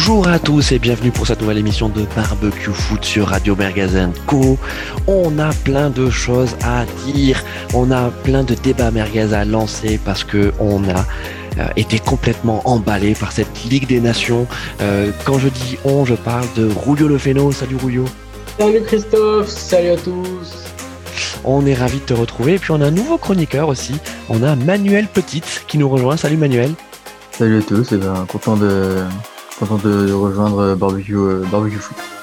Bonjour à tous et bienvenue pour cette nouvelle émission de Barbecue Foot sur Radio Mergazen Co. On a plein de choses à dire, on a plein de débats merguez à lancer parce que on a euh, été complètement emballé par cette Ligue des Nations. Euh, quand je dis on, je parle de Rouillot Le Féno. Salut Rouillot. Salut Christophe, salut à tous. On est ravi de te retrouver et puis on a un nouveau chroniqueur aussi. On a Manuel Petite qui nous rejoint. Salut Manuel. Salut à tous, et ben, content de content de, rejoindre Barbecue, euh, Barbecue.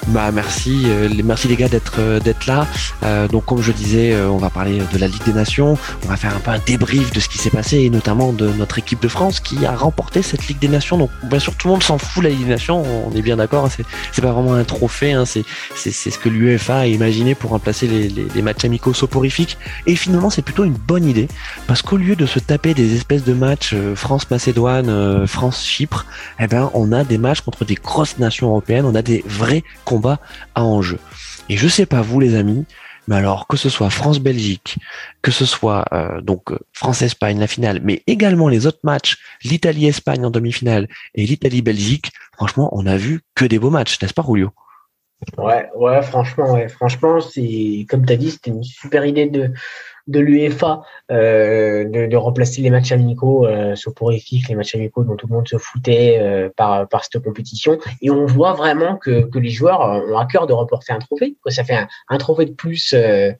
Bah merci, euh, merci les gars d'être euh, d'être là. Euh, donc comme je disais, on va parler de la Ligue des Nations. On va faire un peu un débrief de ce qui s'est passé et notamment de notre équipe de France qui a remporté cette Ligue des Nations. Donc bien sûr tout le monde s'en fout la Ligue des Nations. On est bien d'accord. C'est c'est pas vraiment un trophée. Hein, c'est c'est ce que l'UEFA a imaginé pour remplacer les, les, les matchs amicaux soporifiques. Et finalement c'est plutôt une bonne idée parce qu'au lieu de se taper des espèces de matchs France Macédoine, France Chypre, eh ben on a des matchs contre des grosses nations européennes. On a des vrais à enjeu. Et je sais pas vous les amis, mais alors que ce soit France-Belgique, que ce soit euh, donc France-Espagne la finale, mais également les autres matchs, l'Italie-Espagne en demi-finale et l'Italie-Belgique, franchement, on a vu que des beaux matchs, n'est-ce pas, Julio? Ouais, ouais, franchement, ouais, franchement, c'est comme tu as dit, c'était une super idée de de l'UEFA euh, de, de, remplacer les matchs amicaux euh, soporifiques, les matchs amicaux dont tout le monde se foutait euh, par, par cette compétition. Et on voit vraiment que, que les joueurs ont à cœur de remporter un trophée. Ça fait un, un trophée de plus euh,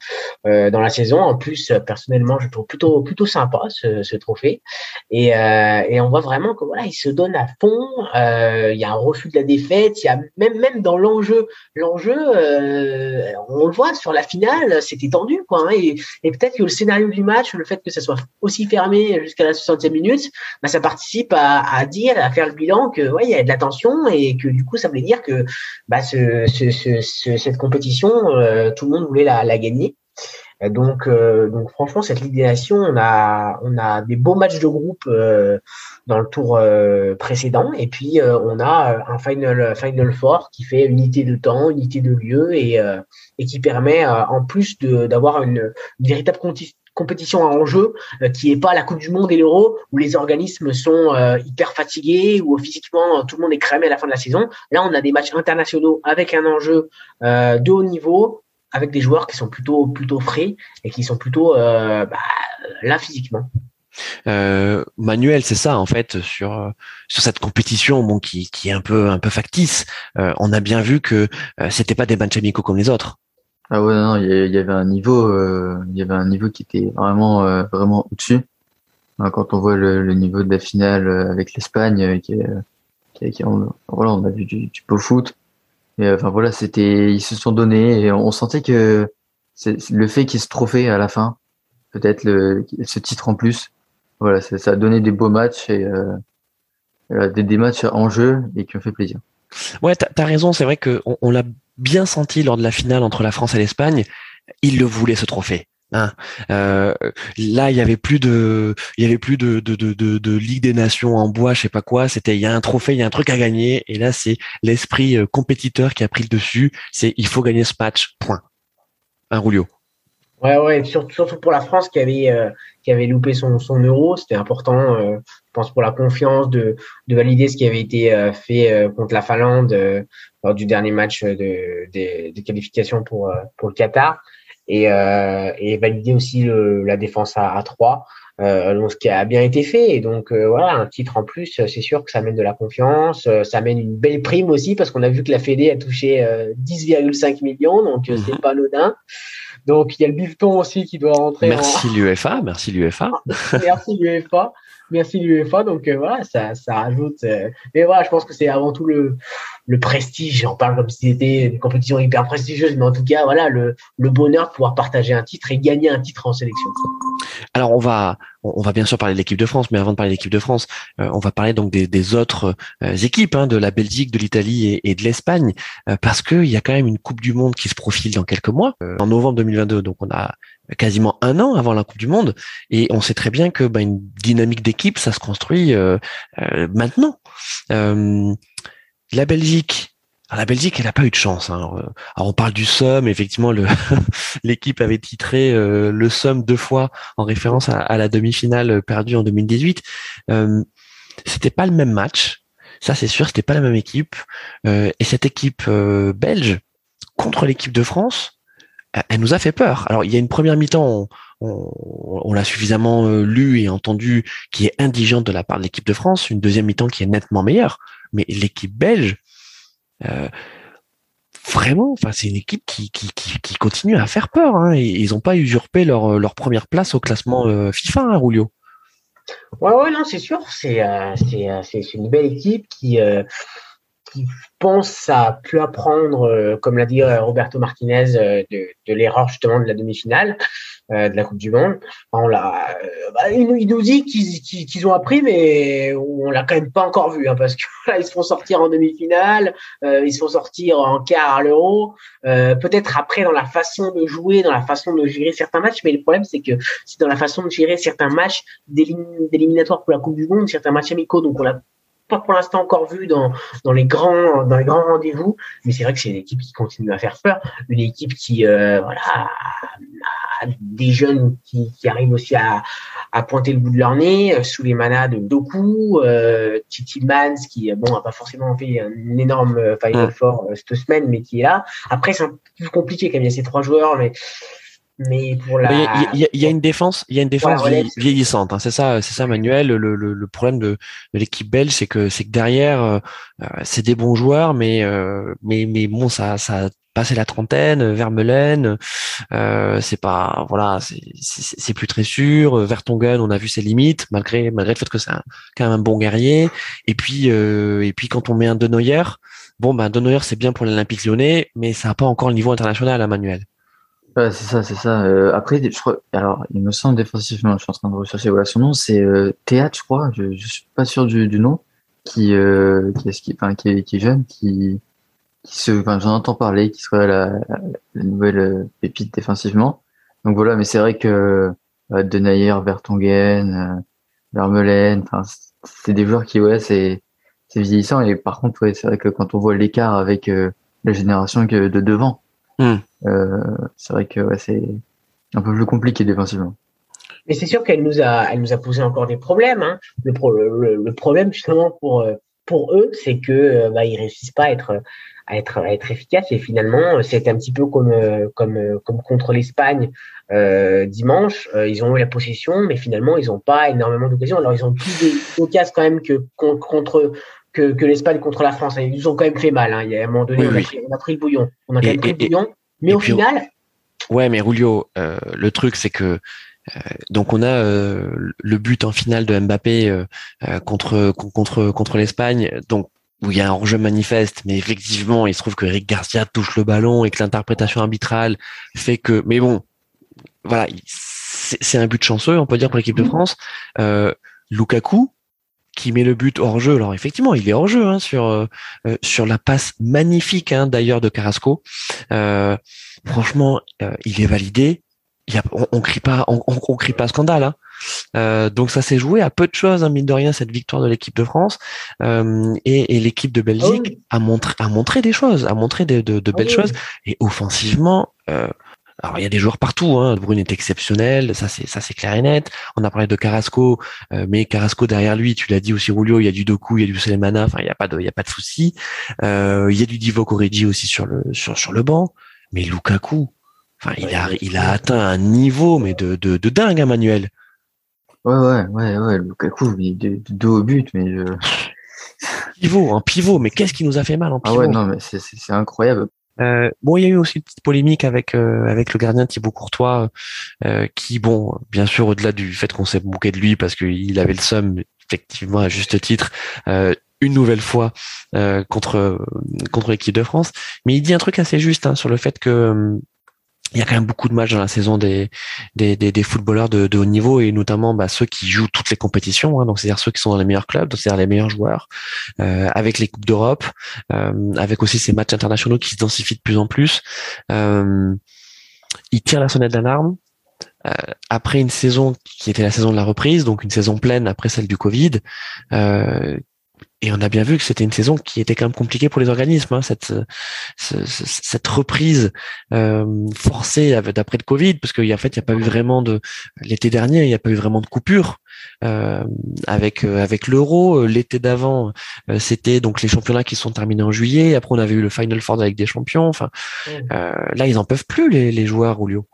euh, dans la saison. En plus, personnellement, je trouve plutôt plutôt sympa ce, ce trophée. Et, et on voit vraiment que voilà, ils se donnent à fond. Il y a un refus de la défaite. Il y a même même dans l'enjeu, l'enjeu, on le voit sur la finale, c'était tendu quoi. Hein, et, et peut-être que le scénario du match, le fait que ça soit aussi fermé jusqu'à la 60e minute, bah, ça participe à, dire, à faire le bilan que ouais, il y a de la tension et que du coup, ça voulait dire que bah, ce, cette compétition, euh, tout le monde voulait la, la gagner. Donc, euh, donc franchement, cette Nations, on a, on a des beaux matchs de groupe euh, dans le tour précédent, et puis on a un final, final four qui fait unité de temps, unité de lieu, et, et qui permet en plus d'avoir une, une, véritable compétition à enjeu qui est pas la Coupe du Monde et l'Euro où les organismes sont hyper fatigués ou physiquement tout le monde est cramé à la fin de la saison. Là, on a des matchs internationaux avec un enjeu de haut niveau avec des joueurs qui sont plutôt plutôt frais et qui sont plutôt euh, bah, là physiquement. Euh, Manuel, c'est ça en fait sur sur cette compétition bon qui, qui est un peu un peu factice. Euh, on a bien vu que euh, c'était pas des matchs amicaux comme les autres. Ah ouais non, il y avait un niveau euh, il y avait un niveau qui était vraiment euh, vraiment au-dessus. Quand on voit le, niveau de la finale avec l'Espagne qui, qui, qui on, voilà on a vu du, beau foot. Et enfin voilà, c'était, ils se sont donnés et on sentait que le fait qu'il se trophée à la fin, peut-être le, ce titre en plus, voilà, ça, a donné des beaux matchs et euh, des, des, matchs en jeu et qui ont fait plaisir. Ouais, t'as as raison, c'est vrai qu'on on, l'a bien senti lors de la finale entre la France et l'Espagne. Ils le voulaient ce trophée. Hein. Euh, là, il y avait plus de, il y avait plus de, de, de, de, Ligue des Nations en bois, je sais pas quoi. C'était, il y a un trophée, il y a un truc à gagner. Et là, c'est l'esprit euh, compétiteur qui a pris le dessus. C'est, il faut gagner ce match. Point. Un Roulio. Ouais, ouais. Surtout, surtout pour la France qui avait, euh, qui avait loupé son, son euro, c'était important. je pense pour la confiance de, de valider ce qui avait été fait contre la Finlande lors du dernier match de, de, de qualification pour pour le Qatar et, euh, et valider aussi le, la défense à, à 3. Euh, ce qui a bien été fait. Et donc euh, voilà, un titre en plus, c'est sûr que ça amène de la confiance, euh, ça amène une belle prime aussi parce qu'on a vu que la Fédé a touché 10,5 millions, donc c'est mhm. pas anodin. Donc il y a le bifton aussi qui doit rentrer. Merci l'UFA, merci l'UFA. merci l'UFA merci l'UEFA. Donc euh, voilà, ça, ça rajoute. Euh, mais voilà, je pense que c'est avant tout le, le prestige. On parle comme si c'était une compétition hyper prestigieuse, mais en tout cas, voilà, le, le bonheur de pouvoir partager un titre et gagner un titre en sélection. Alors on va on va bien sûr parler de l'équipe de France, mais avant de parler de l'équipe de France, euh, on va parler donc des, des autres équipes, hein, de la Belgique, de l'Italie et, et, de l'Espagne, parce qu'il y a quand même une Coupe du Monde qui se profile dans quelques mois, en novembre 2022. Donc on a quasiment un an avant la Coupe du Monde, et on sait très bien que bah, une dynamique d'équipe, ça se construit euh, euh, maintenant. Euh, la Belgique, la Belgique, elle n'a pas eu de chance. Hein. On parle du Somme, effectivement, l'équipe avait titré le Somme deux fois en référence à, à la demi-finale perdue en 2018. Euh, C'était pas le même match. Ça, c'est sûr, c'était pas la même équipe. Et cette équipe belge contre l'équipe de France, elle nous a fait peur. Alors, il y a une première mi-temps, on, l'a suffisamment euh, lu et entendu, qui est indigente de la part de l'équipe de France. Une deuxième mi-temps qui est nettement meilleure. Mais l'équipe belge, vraiment, enfin, c'est une équipe qui, continue à faire peur. Hein, ils n'ont pas usurpé leur, première place au classement FIFA, hein, Rulio. Ouais, ouais, non, c'est sûr. Euh, euh, c'est une belle équipe qui, euh, qui pense à plus apprendre, comme l'a dit Roberto Martinez, de, de l'erreur justement de la demi-finale. Euh, de la Coupe du Monde. On l'a, euh, bah, il, nous dit qu'ils, qu'ils ont appris, mais on l'a quand même pas encore vu, hein, parce que là, ils se font sortir en demi-finale, euh, ils se font sortir en quart à l'Euro. peut-être après dans la façon de jouer, dans la façon de gérer certains matchs, mais le problème c'est que c'est dans la façon de gérer certains matchs d'éliminatoires pour la Coupe du Monde, certains matchs amicaux, donc on l'a pas pour l'instant encore vu dans, dans les grands dans les grands rendez-vous, mais c'est vrai que c'est une équipe qui continue à faire peur, une équipe qui euh, voilà a des jeunes qui, qui arrivent aussi à, à pointer le bout de leur nez, euh, sous les manas de Doku, euh, Titi Mans qui bon a pas forcément fait un énorme euh, Final Four cette semaine, mais qui est là. Après c'est un peu plus compliqué quand même, il y a ces trois joueurs, mais mais pour la il y, a une défense il y a une défense vieillissante hein. c'est ça c'est ça Manuel. Le, le, le problème de, de l'équipe belge c'est que c'est que derrière euh, euh, c'est des bons joueurs mais euh, mais mais bon ça ça a passé la trentaine Vermeulen euh, c'est pas voilà c'est plus très sûr. Vertonghen on a vu ses limites malgré malgré le fait que c'est quand même un bon guerrier. Et puis et puis quand on met un De Neuer bon ben De Neuer c'est bien pour l'Olympique Lyonnais mais ça a pas encore le niveau international à hein, Manuel Ouais, c'est ça, c'est ça. Euh, après, je crois, alors, il me semble défensivement, je suis en train de rechercher voilà, son nom, c'est euh, Théâtre, je crois, je, je suis pas sûr du, du nom, qui, euh, qui, est, qui, enfin, qui, est, qui est jeune, qui, qui se, enfin, j'en entends parler, qui serait la, la nouvelle euh, pépite défensivement. Donc voilà, mais c'est vrai que euh, Denayer, Vertonghen, euh, Vermeulen, enfin, c'est des joueurs qui, ouais, c'est, c'est vieillissant. Et par contre, ouais, c'est vrai que quand on voit l'écart avec euh, la génération de devant, Hmm. Euh, c'est vrai que ouais, c'est un peu plus compliqué défensivement. Mais c'est sûr qu'elle nous a, elle nous a posé encore des problèmes. Hein. Le, le, le, problème justement pour euh, pour eux, c'est que euh, bah, ils réussissent pas à être à être à être efficaces et finalement c'est un petit peu comme comme comme contre l'Espagne euh, dimanche. ils ont eu la possession, mais finalement ils n'ont pas énormément d'occasions. Alors ils ont plus d'occasions quand même que contre que, que l'Espagne contre la France. Ils nous ont quand même fait mal. Hein. Il y a un moment donné, on, a pris, le bouillon. On a quand même pris le bouillon. Mais au final. Ouais, mais Rulio, euh, le truc, c'est que euh, donc on a euh, le but en finale de Mbappé contre contre contre l'Espagne. Donc où il y a un enjeu manifeste, mais effectivement, il se trouve que Eric Garcia touche le ballon et que l'interprétation arbitrale fait que. Mais bon, voilà, c'est un but chanceux, on peut dire pour l'équipe de mmh. France. Lukaku, qui met le but hors jeu. Alors effectivement, il est hors jeu hein, sur euh, euh, sur la passe magnifique hein, d'ailleurs de Carrasco. Euh, franchement, il est validé. Il y a, on, on, crie pas, on, on, crie pas scandale. Hein. donc ça s'est joué à peu de choses, hein, mine de rien, cette victoire de l'équipe de France et, et l'équipe de Belgique ah a montré a montré des choses, a montré de, de, de belles ah choses et offensivement. Alors il y a des joueurs partout. Hein. Brune est exceptionnel, ça c'est ça c'est clair et net. On a parlé de Carrasco, euh, mais Carrasco derrière lui, tu l'as dit aussi Rulio, il y a du Doku, il y a du Selemana. Enfin il y a pas de il y a pas de souci. Euh, il y a du Divo Origi aussi sur le sur sur le banc. Mais Lukaku, enfin il a il a atteint un niveau mais de de, de dingue, hein, Manuel. Ouais ouais ouais ouais Lukaku il de, de dos au but mais je... pivot un pivot mais qu'est-ce qui nous a fait mal en pivot Ah ouais non mais c'est c'est incroyable euh, bon, il y a eu aussi une petite polémique avec euh, avec le gardien Thibaut Courtois, euh, qui, bon, bien sûr, au-delà du fait qu'on s'est moqué de lui parce qu'il avait le somme, effectivement, à juste titre, une nouvelle fois contre contre l'équipe de France, mais il dit un truc assez juste hein, sur le fait que il y a quand même beaucoup de matchs dans la saison des des, des, des footballeurs de, de, haut niveau et notamment bah, ceux qui jouent toutes les compétitions, hein, donc c'est-à-dire ceux qui sont dans les meilleurs clubs, c'est-à-dire les meilleurs joueurs, euh, avec les coupes d'Europe, euh, avec aussi ces matchs internationaux qui se densifient de plus en plus. Euh, ils tirent la sonnette d'alarme. Euh, après une saison qui était la saison de la reprise, donc une saison pleine après celle du Covid, euh, et on a bien vu que c'était une saison qui était quand même compliquée pour les organismes. Hein, cette, cette reprise euh, forcée d'après le Covid, parce qu'il en fait, il n'y a pas eu vraiment de l'été dernier, il n'y a pas eu vraiment de coupure euh, avec euh, avec l'Euro. L'été d'avant, euh, c'était donc les championnats qui sont terminés en juillet. Après, on avait eu le Final Four avec des champions. Enfin, là, ils en peuvent plus les, les joueurs, Julio.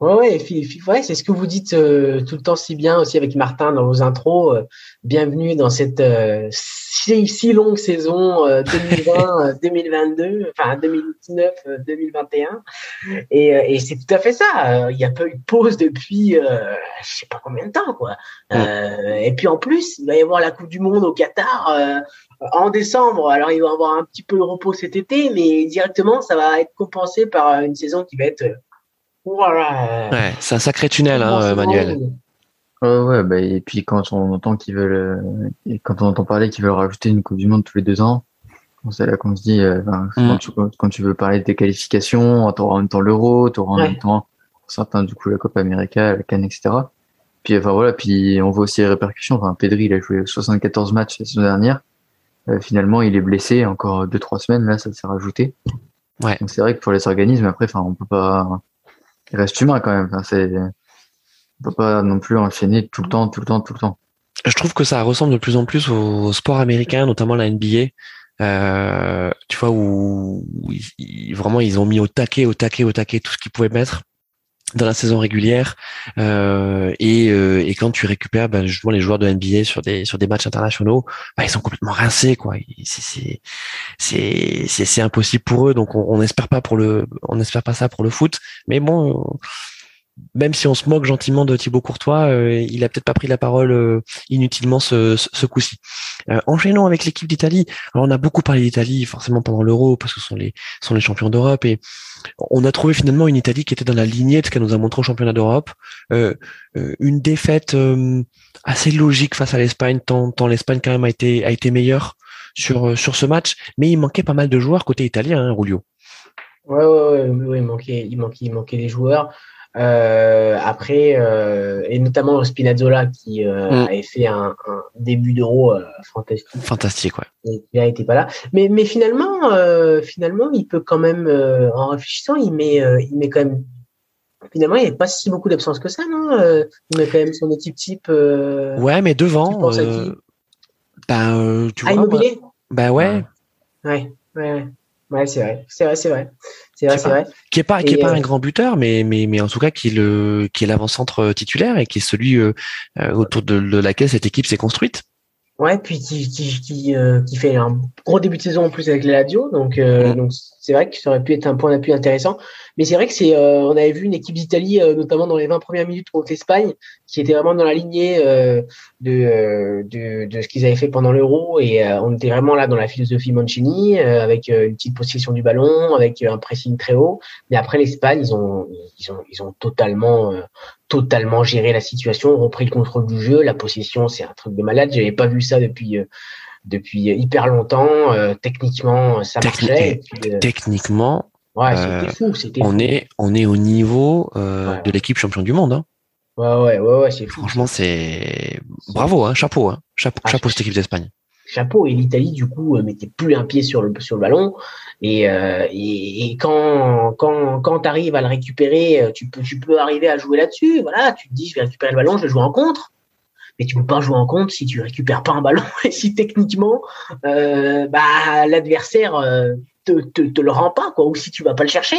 Ouais, ouais, c'est ce que vous dites euh, tout le temps si bien aussi avec Martin dans vos intros. Euh, bienvenue dans cette euh, si, si, longue saison 2020-2022, enfin 2019-2021. Et, et c'est tout à fait ça. Il n'y a pas eu de pause depuis je sais pas combien de temps, quoi. et puis en plus, il va y avoir la Coupe du Monde au Qatar en décembre. Alors il va y avoir un petit peu de repos cet été, mais directement, ça va être compensé par une saison qui va être voilà. Ouais, c'est un sacré tunnel, hein, Manuel. ouais, bah, et puis quand on entend qu'ils veulent, euh, quand on entend parler qu'ils veulent rajouter une Coupe du Monde tous les deux ans, c'est là qu'on se dit, euh, mm. quand, tu, veux parler des qualifications, tu auras en même temps l'Euro, tu auras en même temps certains du coup la Coupe América, la Cannes, etc. Puis enfin voilà, puis on voit aussi les répercussions. Enfin, Pedri, il a joué 74 matchs la saison dernière. Euh, finalement, il est blessé encore deux trois semaines. Là, ça s'est rajouté. Ouais. Donc c'est vrai que pour les organismes, après, enfin, on peut pas il reste humain quand même. Enfin, c'est, on peut pas non plus enchaîner tout le temps, tout le temps, tout le temps. Je trouve que ça ressemble de plus en plus au sport américain, notamment la NBA. Euh, tu vois où, vraiment ils ont mis au taquet, au taquet, au taquet tout ce qu'ils pouvaient mettre dans la saison régulière euh, et, euh, et, quand tu récupères ben, justement les joueurs de NBA sur des sur des matchs internationaux ben, ils sont complètement rincés quoi. C'est c'est c'est impossible pour eux. Donc on, n'espère pas pour le on espère pas ça pour le foot. Mais bon même si on se moque gentiment de Thibaut Courtois, euh, il a peut-être pas pris la parole euh, inutilement ce, ce, coup-ci. Euh, enchaînons avec l'équipe d'Italie. Alors on a beaucoup parlé d'Italie forcément pendant l'Euro parce que ce sont les sont les champions d'Europe et on a trouvé finalement une Italie qui était dans la lignée de ce qu'elle nous a montré au championnat d'Europe. une défaite assez logique face à l'Espagne, tant, tant l'Espagne quand même a été a été meilleure sur sur ce match, mais il manquait pas mal de joueurs côté italien, hein, Rulio. Ouais, ouais, ouais, il manquait, il manquait, il manquait des joueurs. Euh, après, euh, et notamment Spinazzola qui euh, mm. avait fait un, un début d'euro euh, fantastique. Fantastique, ouais. Et il n'était pas là. Mais, mais finalement, finalement, il peut quand même, en réfléchissant, il met, il met quand même. Finalement, il n'y a pas si beaucoup d'absence que ça, non Il met quand même son équipe type. ouais, mais devant. ben, tu ah, vois. Immobilier Ben ouais. Ouais, ouais, ouais. Ouais, c'est vrai, c'est vrai, c'est vrai. C'est vrai, c'est vrai. Qui est pas, qui est pas un euh, grand buteur, mais, mais, mais en tout cas qui est le, qui est l'avant-centre titulaire et qui est celui euh, euh, autour de, de, laquelle cette équipe s'est construite. Ouais, puis qui, qui, qui, qui, fait un gros début de saison en plus avec les Lazio, donc, donc c'est vrai que ça aurait pu être un point d'appui intéressant. Mais c'est vrai que c'est, euh, on avait vu une équipe d'Italie, euh, notamment dans les 20 premières minutes contre l'Espagne, qui était vraiment dans la lignée euh, de, de, de, ce qu'ils avaient fait pendant l'Euro. Et on était vraiment là dans la philosophie Mancini, avec une petite possession du ballon, avec un pressing très haut. Mais après l'Espagne, ils ont, ils ont, ils ont totalement, totalement géré la situation, repris le contrôle du jeu. La possession, c'est un truc de malade. J'avais pas vu ça depuis depuis hyper longtemps. techniquement, ça marchait. techniquement, Ouais, c'était euh, fou, on est on est au niveau euh, de l'équipe champion du monde. Hein. Ouais, ouais, ouais, ouais c'est Franchement, c'est bravo, hein, chapeau, hein. chapeau, ah, chapeau cette équipe d'Espagne. Chapeau et l'Italie du coup euh, mettait plus un pied sur le sur le ballon et et, quand quand quand t'arrives à le récupérer, tu peux tu peux arriver à jouer là-dessus. Voilà, tu te dis je vais récupérer le ballon, je vais jouer en contre mais tu peux pas jouer en contre si tu récupères pas un ballon et si techniquement euh, bah l'adversaire te, te, te, le rend pas, quoi, ou si tu vas pas le chercher.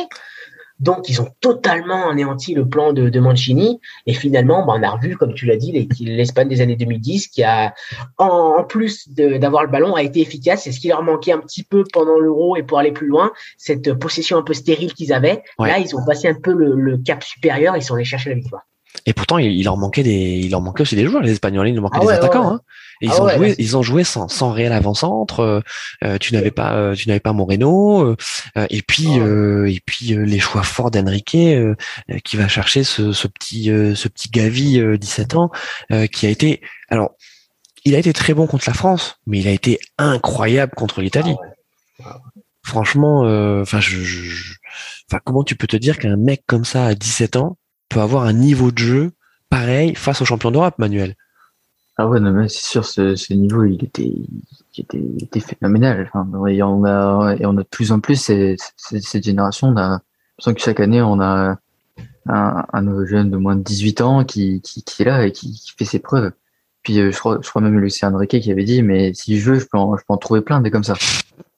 Donc, ils ont totalement anéanti le plan de, de Mancini. Et finalement, bah, on a revu, comme tu l'as dit, l'Espagne des années 2010, qui a, en, plus d'avoir le ballon, a été efficace. C'est ce qui leur manquait un petit peu pendant l'Euro et pour aller plus loin, cette possession un peu stérile qu'ils avaient. Là, ils ont passé un peu le, le cap supérieur. Ils sont allés chercher la victoire. Et pourtant, il, leur manquait des, il leur manquait aussi des joueurs, les Espagnols. Il leur manquait ah des attaquants. Hein. Et ils, ah ont joué, ils ont joué sans, sans réel avant-centre. Euh, euh tu n'avais pas, euh, tu n'avais pas Moreno. Euh, et puis, ah et puis les choix forts d'Enrique qui va chercher ce, ce petit, ce petit Gavi, 17 ans, qui a été, alors, il a été très bon contre la France, mais il a été incroyable contre l'Italie. Franchement, enfin, je, enfin, comment tu peux te dire qu'un mec comme ça à 17 ans peut avoir un niveau de jeu pareil face aux champions d'Europe, Manuel Ah ouais, non, mais c'est sûr, ce, ce, niveau, il était, il était, il était phénoménal. Enfin, et on a, et on a de plus en plus cette, cette génération. On a que chaque année, on a un, un nouveau jeune de moins de 18 ans qui, qui, qui est là et qui, qui fait ses preuves. Puis euh, je crois, je crois même Lucien Riquet qui avait dit, mais si je veux, je peux en, je peux en trouver plein des comme ça.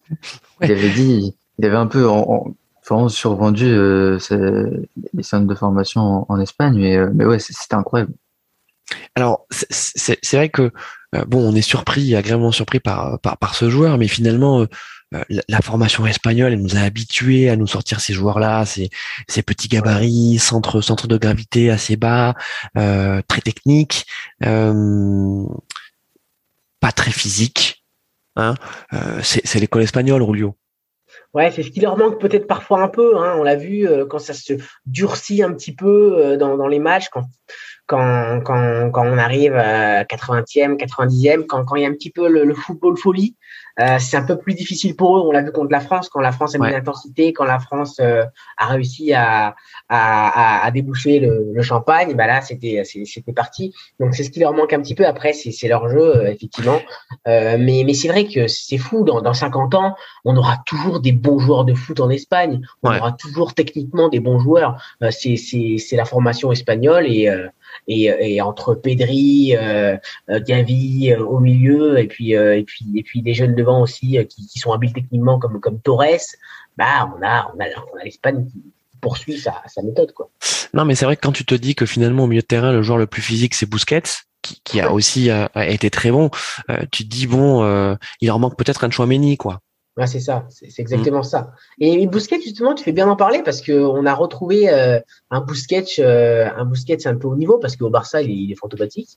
Il avait dit, il avait un peu en, en survendu euh, les centres de formation en, en Espagne, mais, euh, mais ouais, c'était incroyable. Alors, c'est vrai que euh, bon, on est surpris, agréablement surpris par, par, par ce joueur, mais finalement, euh, euh, la, formation espagnole, elle nous a habitués à nous sortir ces joueurs-là, ces, ces petits gabarits, centre, centre de gravité assez bas, très technique, pas très physique. Hein. c'est l'école espagnole, Rulio. Ouais, c'est ce qui leur manque peut-être parfois un peu. Hein. On l'a vu quand ça se durcit un petit peu dans, dans les matchs, quand quand, quand, quand on arrive à 80e, 90e, quand, quand il y a un petit peu le, le football folie, euh, c'est un peu plus difficile pour eux. On l'a vu contre la France, quand la France a mis l'intensité, quand la France euh, a réussi à, à, à, déboucher le, le champagne, bah là c'était c'était parti. Donc c'est ce qui leur manque un petit peu. Après c'est leur jeu euh, effectivement, euh, mais mais c'est vrai que c'est fou. Dans, dans 50 ans, on aura toujours des bons joueurs de foot en Espagne. On aura toujours techniquement des bons joueurs. c'est c'est la formation espagnole et et, et entre Pedri, euh, Gavi euh, au milieu et puis euh, et puis et puis des jeunes devant aussi qui, qui, sont habiles techniquement comme comme Torres, bah on a on a, on a l'Espagne qui poursuit sa, sa méthode quoi. Non mais c'est vrai que quand tu te dis que finalement au milieu de terrain le joueur le plus physique c'est Busquets qui, qui a aussi a, été très bon, tu te dis bon il leur manque peut-être un Chouameni quoi. Ouais, c'est ça, c'est exactement mm. ça. Et, Bousquet, justement, tu fais bien d'en parler parce qu'on a retrouvé euh, un Bousquet, euh, un Bousquet un peu au niveau parce qu'au Barça, il est, il est fantomatique.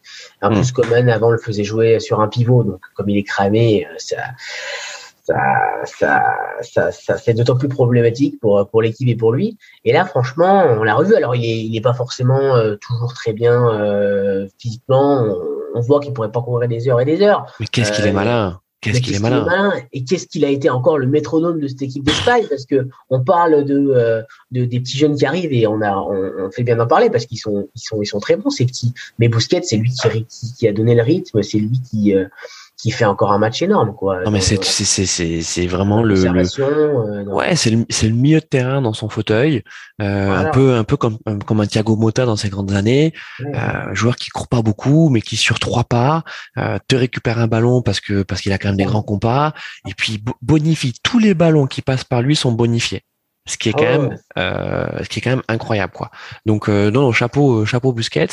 Un mm. Coman avant le faisait jouer sur un pivot, donc comme il est cramé, euh, ça, ça, ça, ça, ça c'est d'autant plus problématique pour pour l'équipe et pour lui. Et là, franchement, on l'a revu. Alors, il est, il est pas forcément euh, toujours très bien euh, physiquement. On, on voit qu'il pourrait pas courir des heures et des heures. Mais qu'est-ce qu'il est malin Qu'est-ce qu'il est, malin. Et qu'est-ce qu'il a été encore le métronome de cette équipe d'Espagne? Parce que on parle de, euh, de, des petits jeunes qui arrivent et on a on, fait bien d'en parler parce qu'ils sont ils sont ils sont très bons ces petits. Mais Bousquet, c'est lui qui, qui, a donné le rythme, c'est lui qui euh, qui fait encore un match énorme quoi. Non mais c'est c'est c'est c'est vraiment le, euh, ouais c'est le c'est le milieu de terrain dans son fauteuil euh, un peu un peu comme comme un Thiago Motta dans ses grandes années euh, joueur qui court pas beaucoup mais qui sur trois pas euh, te récupère un ballon parce que parce qu'il a quand même des grands compas et puis bonifie tous les ballons qui passent par lui sont bonifiés. Ce qui est ah quand même euh, ce qui est quand même incroyable quoi. Donc euh, non, non chapeau chapeau Busquets.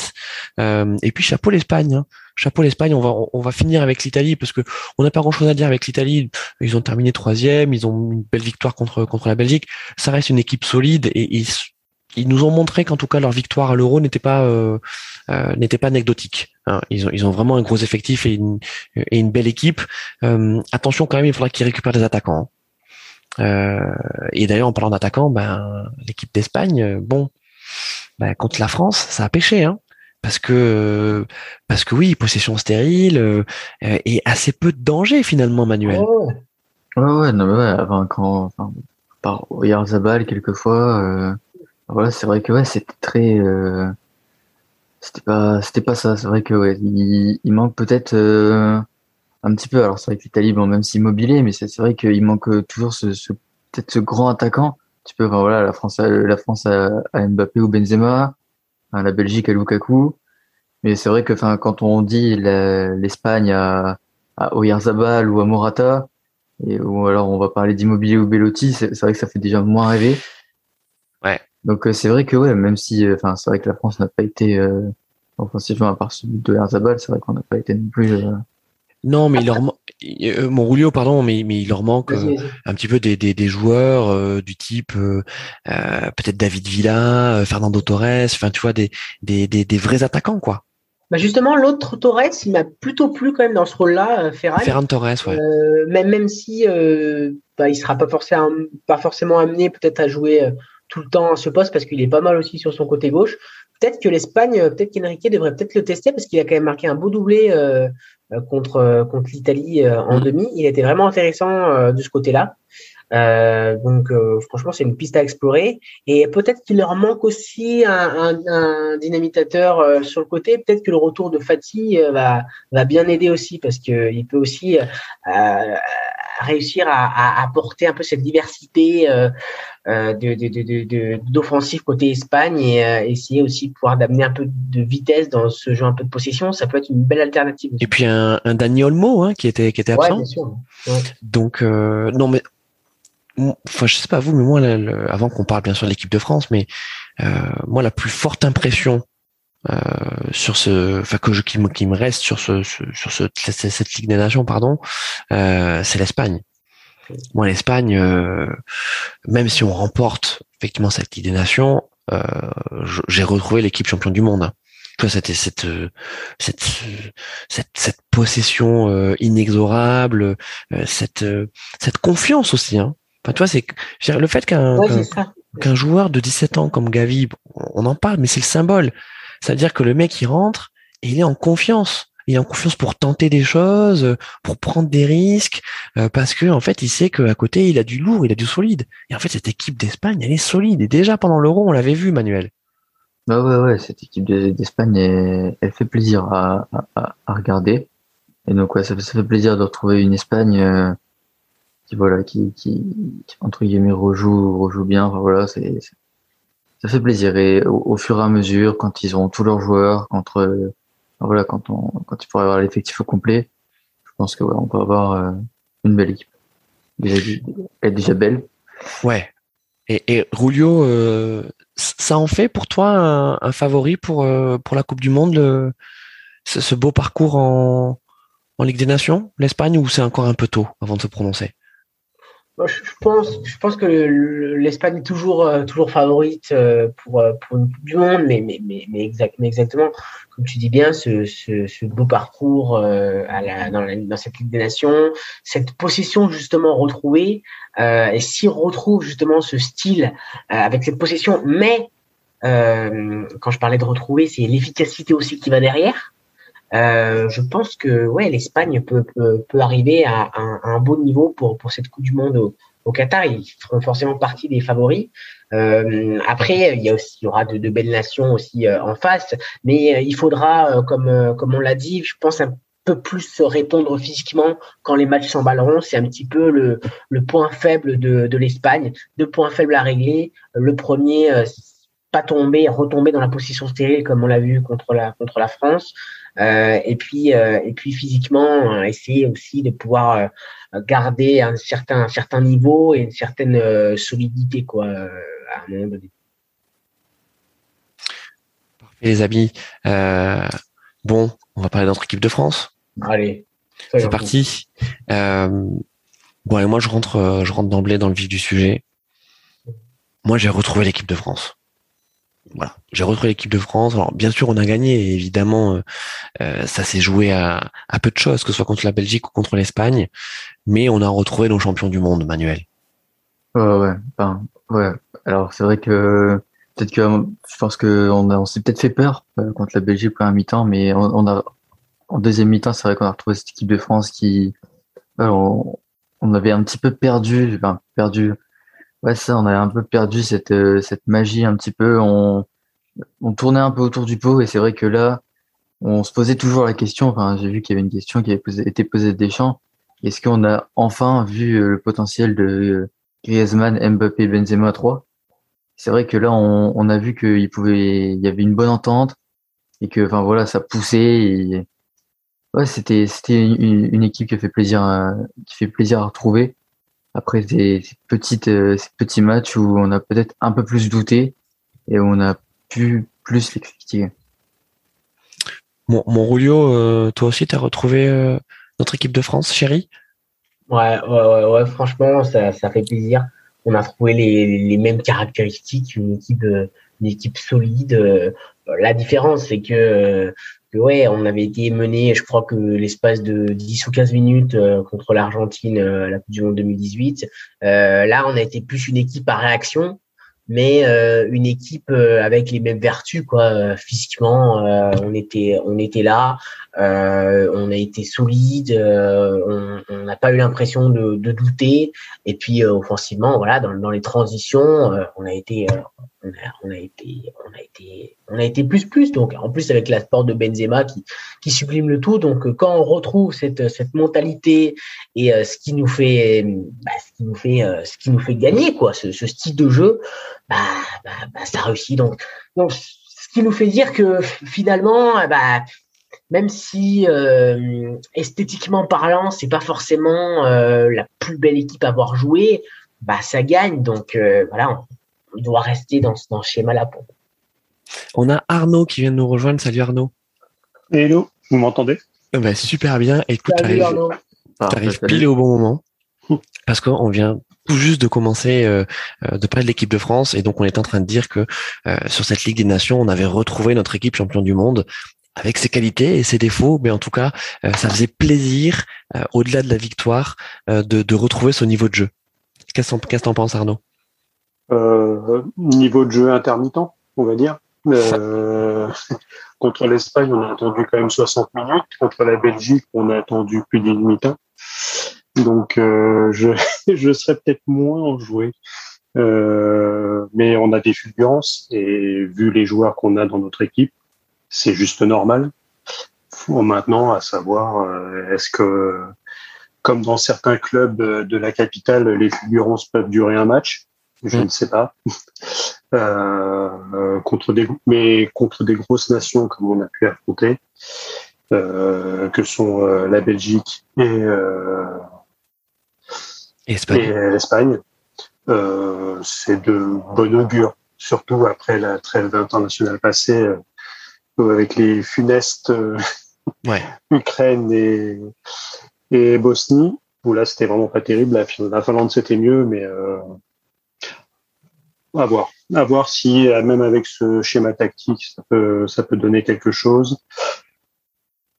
Euh, et puis chapeau l'Espagne hein chapeau l'Espagne. On va on va finir avec l'Italie parce que on n'a pas grand chose à dire avec l'Italie. Ils ont terminé troisième, ils ont une belle victoire contre contre la Belgique. Ça reste une équipe solide et ils ils nous ont montré qu'en tout cas leur victoire à l'Euro n'était pas euh, euh, n'était pas anecdotique. Hein. Ils ont ils ont vraiment un gros effectif et une et une belle équipe. Euh, attention quand même, il faudra qu'ils récupèrent des attaquants. Hein. et d'ailleurs en parlant d'attaquants, ben l'équipe d'Espagne, bon, ben, contre la France, ça a pêché. Hein parce que parce que oui, possession stérile euh, et assez peu de danger finalement, Manuel. Oh. Ouais, ouais, non, mais ouais, avant, quand, enfin, par Zabal quelquefois, euh, voilà, c'est vrai que ouais, c'était très, euh, c'était pas, c'était pas ça. C'est vrai que ouais, il, manque peut-être euh, un petit peu. Alors c'est vrai que l'Italie, bon, même si mobilé, mais c'est vrai qu'il manque toujours ce, peut-être ce grand attaquant. Tu peux, enfin, voilà, la France, la France a Mbappé ou Benzema la Belgique à Lukaku. Mais c'est vrai que enfin, quand on dit l'Espagne à, à Oyarzabal ou à Morata, et, ou alors on va parler d'Immobilier ou Bellotti, c'est vrai que ça fait déjà moins rêver. Ouais. Donc euh, c'est vrai que ouais, même si euh, enfin c'est vrai que la France n'a pas été euh, offensivement à part celui de Oyarzabal, c'est vrai qu'on n'a pas été non plus euh, non, mais il leur manque, euh, mon Rulio, pardon, mais, mais il leur manque euh, un petit peu des, des, des joueurs euh, du type peut-être David Villa, Fernando Torres, enfin tu vois des, des, des, des vrais attaquants quoi. Bah justement, l'autre Torres, il m'a plutôt plu quand même dans ce rôle-là, Ferran. Ferran Torres, ouais. même même si bah, il sera pas forcément pas forcément amené peut-être à jouer tout le temps à ce poste parce qu'il est pas mal aussi sur son côté gauche. Peut-être que l'Espagne, peut-être qu'Enrique devrait peut-être le tester parce qu'il a quand même marqué un beau doublé euh, contre contre l'Italie euh, en mm. demi. Il était vraiment intéressant euh, de ce côté-là. Euh, donc euh, franchement, c'est une piste à explorer. Et peut-être qu'il leur manque aussi un, un, dynamitateur sur le côté. Peut-être que le retour de Fatih va, va bien aider aussi parce que il peut aussi réussir à, apporter un peu cette diversité euh, euh d'offensive côté Espagne et euh, essayer aussi de pouvoir d'amener un peu de vitesse dans ce jeu un peu de possession, ça peut être une belle alternative. Et puis un, un Dani Olmo hein, qui était qui était absent. Ouais, bien sûr. Donc euh, non mais enfin je sais pas vous mais moi avant qu'on parle bien sûr de l'équipe de France mais moi la plus forte impression sur ce, enfin que je, qui me qui me reste sur ce, sur ce cette, Ligue des Nations pardon, euh, c'est l'Espagne. Moi l'Espagne, euh, même si on remporte effectivement cette Ligue des Nations, euh, j'ai retrouvé l'équipe champion du monde. Tu vois, c'était cette, cette, cette, cette possession inexorable, cette, cette confiance aussi. Hein. Enfin, tu vois, c'est le fait qu'un qu'un joueur de 17 ans comme Gavi, on en parle, mais c'est le symbole. C'est-à-dire que le mec, il rentre et il est en confiance. Il est en confiance pour tenter des choses, pour prendre des risques, euh, parce que en fait, il sait qu'à côté, il a du lourd, il a du solide. Et en fait, cette équipe d'Espagne, elle est solide. Et déjà pendant l'Euro, on l'avait vu, Manuel. Bah ouais, ouais, cette équipe d'Espagne, elle, fait plaisir à, regarder. Et donc, ouais, ça, fait plaisir de retrouver une Espagne euh, qui, voilà, qui, qui, entre guillemets, rejoue, rejoue bien. Enfin, voilà, c'est ça fait plaisir. Et au, fur et à mesure, quand ils ont tous leurs joueurs, quand euh, voilà, quand ils pourraient avoir l'effectif au complet, je pense que ouais, on peut avoir euh, une belle équipe. Déjà, elle est déjà belle. Ouais. Et, et Rulio, euh, ça en fait pour toi un, favori pour pour la Coupe du Monde, le, ce, ce, beau parcours en en Ligue des Nations, l'Espagne, ou c'est encore un peu tôt avant de se prononcer? Je pense, je pense que l'Espagne est toujours, euh, toujours favorite euh, pour, euh, pour une Coupe du Monde, mais, mais, mais, mais, exact, mais exactement, comme tu dis bien, ce, ce, ce beau parcours à la, dans, la, dans, cette Ligue des Nations, cette possession justement retrouvée, et s'il retrouve justement ce style avec cette possession, mais quand je parlais de retrouver, c'est l'efficacité aussi qui va derrière. Euh, je pense que ouais, l'Espagne peut, peut, peut, arriver à, un, un, beau niveau pour, pour cette Coupe du Monde au, au Qatar. Ils feront forcément partie des favoris. Euh, après, il y, a aussi, il y aura de, de belles nations aussi euh, en face, mais euh, il faudra, comme, comme on l'a dit, je pense un peu plus se répondre physiquement quand les matchs s'emballeront. C'est un petit peu le, le point faible de, de l'Espagne. Deux points faibles à régler. Le premier, pas tomber, retomber dans la position stérile comme on l'a vu contre la, contre la France. Euh, et puis euh, et puis physiquement euh, essayer aussi de pouvoir garder un certain un certain niveau et une certaine solidité quoi à un moment donné. Parfait les amis. bon, on va parler de notre équipe de France. Allez. C'est parti. bon et moi je rentre je rentre d'emblée dans le vif du sujet. Moi j'ai retrouvé l'équipe de France voilà, j'ai retrouvé l'équipe de France. Alors bien sûr, on a gagné. évidemment, euh, euh, ça s'est joué à, à, peu de choses, que ce soit contre la Belgique ou contre l'Espagne. Mais on a retrouvé nos champions du monde, Manuel. Ouais, ouais. Ouais. Alors c'est vrai que peut-être que je pense que on, s'est peut-être fait peur euh, contre la Belgique pour un mi-temps, mais on, a en deuxième mi-temps, c'est vrai qu'on a retrouvé cette équipe de France qui, on, on, avait un petit peu perdu, enfin perdu Ouais, ça, on a un peu perdu cette, euh, cette magie un petit peu. On, tournait un peu autour du pot et c'est vrai que là, on se posait toujours la question. Enfin, j'ai vu qu'il y avait une question qui avait été posée des champs. Est-ce qu'on a enfin vu euh, le potentiel de Griezmann, Mbappé, Benzema 3 C'est vrai que là, on, a vu qu'il pouvait, il y avait une bonne entente et que, enfin voilà, ça poussait. Et... C'était c'était une, équipe qui fait plaisir, qui fait plaisir à retrouver après ces, petites, euh, ces petits matchs où on a peut-être un peu plus douté et où on a pu plus les critiquer. Mon, mon Rulio, euh, toi aussi, tu as retrouvé euh, notre équipe de France, chérie? Ouais, ouais, ouais, franchement, ça, ça fait plaisir. On a trouvé les, les mêmes caractéristiques, une équipe, une équipe solide. La différence, c'est que ouais, on avait été mené, je crois que l'espace de 10 ou 15 minutes euh, contre l'Argentine euh, la Coupe du Monde 2018. Euh, là, on a été plus une équipe à réaction. mais euh, une équipe euh, avec les mêmes vertus quoi euh, physiquement on était on était là on a été solide on n'a pas eu l'impression de, de, douter. Et puis offensivement voilà dans, dans les transitions on a été on a, on a, été on a été on a été plus plus. Donc en plus avec la sport de Benzema qui qui sublime le tout. Donc quand on retrouve cette cette mentalité et ce qui nous fait bah, ce qui nous fait ce qui nous fait gagner quoi ce, ce style de jeu bah, bah, bah, ça réussit. Donc, donc, ce qui nous fait dire que finalement, eh bah, même si euh, esthétiquement parlant, c'est pas forcément euh, la plus belle équipe à avoir joué, bah ça gagne. Donc euh, voilà, on, doit rester dans, dans ce schéma-là. Pour... On a Arnaud qui vient de nous rejoindre. Salut Arnaud. Hello, vous m'entendez? Bah, Super bien. Écoute, tu arrives pile au bon moment parce qu'on vient tout juste de commencer euh, de parler de l'équipe de France et donc on est en train de dire que euh, sur cette Ligue des Nations, on avait retrouvé notre équipe champion du monde avec ses qualités et ses défauts, mais en tout cas, ça faisait plaisir, au-delà de la victoire, de, de, retrouver ce niveau de jeu. Qu'est-ce que tu en penses, Arnaud? Niveau de jeu intermittent, on va dire. contre l'Espagne, on a attendu quand même 60 minutes. Contre la Belgique, on a attendu plus d'une mi-temps. Donc euh, je, je serais peut-être moins enjoué. Euh, mais on a des fulgurances et vu les joueurs qu'on a dans notre équipe, c'est juste normal. Faut maintenant à savoir euh, est-ce que comme dans certains clubs de la capitale, les fulgurances peuvent durer un match, je mm. ne sais pas. Euh, contre des mais contre des grosses nations comme on a pu affronter, euh, que sont la Belgique et et l'Espagne. Euh, c'est de bon augure, surtout après la trêve internationale passée euh, avec les funestes euh, Ukraine et, et Bosnie, où là c'était vraiment pas terrible. La, Finlande c'était mieux, mais euh, à voir. À voir si même avec ce schéma tactique, ça peut, ça peut donner quelque chose.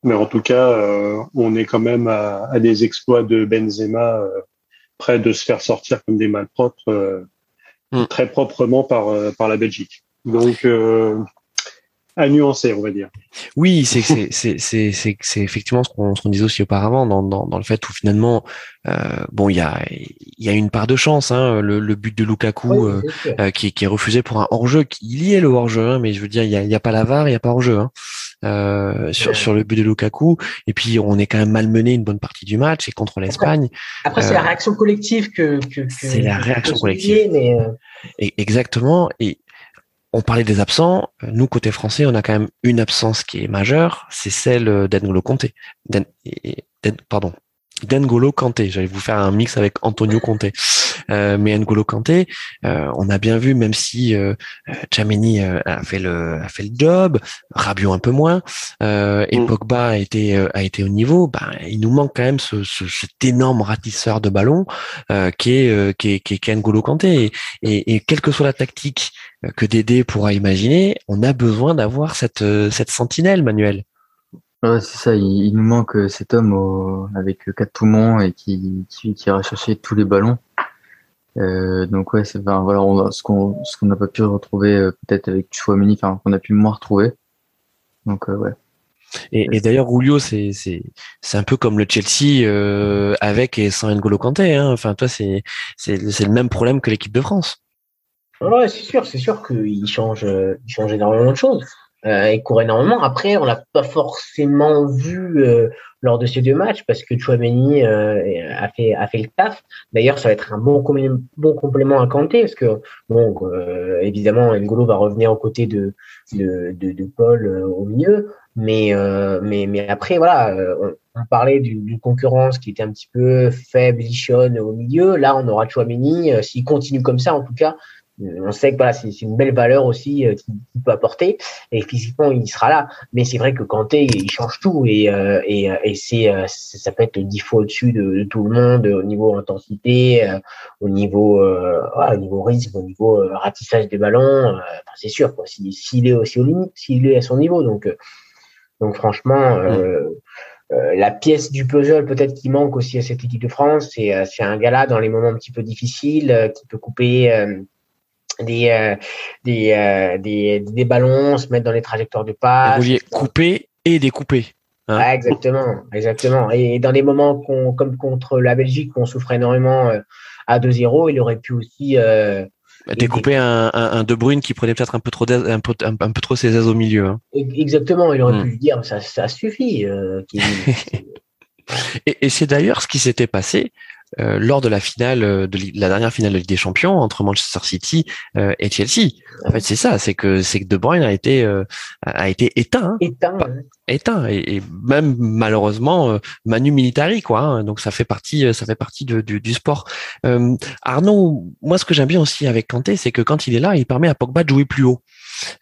Mais en tout cas, on est quand même à, à des exploits de Benzema près de se faire sortir comme des malpropres euh, hmm. très proprement par, euh, par la Belgique. Donc, euh, à nuancer, on va dire. Oui, c'est c'est c'est c'est effectivement ce qu'on disait aussi auparavant dans, dans, dans le fait où finalement euh, bon il y a il y a une part de chance hein, le, le but de Lukaku qui, qui est refusé pour un hors-jeu il y est le hors-jeu hein, mais je veux dire il y a y a pas la VAR il y a pas hors-jeu hein. Euh, sur, sur le but de Lukaku. Et puis, on est quand même malmené une bonne partie du match et contre l'Espagne. Après, c'est la euh, réaction collective que. que, c'est la réaction collective. Mais euh, exactement. Et on parlait des absents. Nous, côté français, on a quand même une absence qui est majeure, c'est celle d'Engolo Conte. Pardon, d'Engolo Kanté. J'allais vous faire un mix avec Antonio Conte. Euh, mais N'Golo Kanté, euh, on a bien vu, même si euh, Chameni a fait le a fait le job, Rabiot un peu moins, et mm. Pogba a été a été au niveau, ben il nous manque quand même ce, ce cet énorme ratisseur de ballon qui est qui est qui est, N'Golo Kanté. Et, et, quelle que soit la tactique que Dédé pourra imaginer, on a besoin d'avoir cette cette sentinelle, Manuel. Ouais, c'est ça, il, nous manque cet homme avec quatre poumons et qui, qui, qui ira chercher tous les ballons. Euh, donc ouais, c'est enfin, voilà, on, ce qu'on ce qu'on n'a pas pu retrouver euh, peut-être avec Chouameni, enfin qu'on a pu moins retrouver. Donc euh, ouais. Et, et d'ailleurs, Julio, c'est c'est c'est un peu comme le Chelsea euh, avec et sans N'Golo Kanté. Hein. Enfin, toi, c'est c'est c'est le même problème que l'équipe de France. Ouais, c'est sûr, c'est sûr qu'il change il change énormément de choses. Euh, il court énormément. Après, on l'a pas forcément vu euh, lors de ces deux matchs parce que Chouameni euh, a fait a fait le taf. D'ailleurs, ça va être un bon bon complément à Kanté parce que bon, euh, évidemment, N'Golo va revenir aux côtés de de, de, de Paul au milieu, mais mais mais après voilà, on, on parlait d'une concurrence qui était un petit peu faible, lichonne au milieu. Là, on aura Chouameni. S'il continue comme ça, en tout cas, on sait que voilà, c'est une belle valeur aussi euh, qu'il peut apporter et physiquement il sera là. Mais c'est vrai que Kanté il change tout et euh, et, euh, et c'est ça peut être dix fois au-dessus de, tout le monde au niveau intensité, au niveau au niveau risque, au niveau ratissage des ballons. c'est sûr quoi. S'il est aussi au limite, s'il est à son niveau, donc donc franchement. la pièce du puzzle peut-être qui manque aussi à cette équipe de France, c'est c'est un gars là dans les moments un petit peu difficiles qui peut couper des, des, des, des, ballons, se mettre dans les trajectoires de passe. couper et découper. Hein exactement, exactement. Et dans des moments comme contre la Belgique, qu'on souffrait énormément à 2-0, il aurait pu aussi découper un, un, De Bruyne qui prenait peut-être un peu trop un peu, un, peu trop ses aises au milieu. Hein. Exactement, il aurait hmm. pu dire ça, ça suffit. Euh, et, et c'est d'ailleurs ce qui s'était passé euh, lors de la finale euh, de la dernière finale de Ligue des Champions entre Manchester City euh, et Chelsea. En fait, c'est ça, c'est que c'est que De Bruyne a été a été éteint, hein. éteint, éteint, et, même malheureusement Manu Militari quoi. Hein. donc ça fait partie ça fait partie du, du, sport. Arnaud, moi ce que j'aime bien aussi avec Kanté, c'est que quand il est là, il permet à Pogba de jouer plus haut.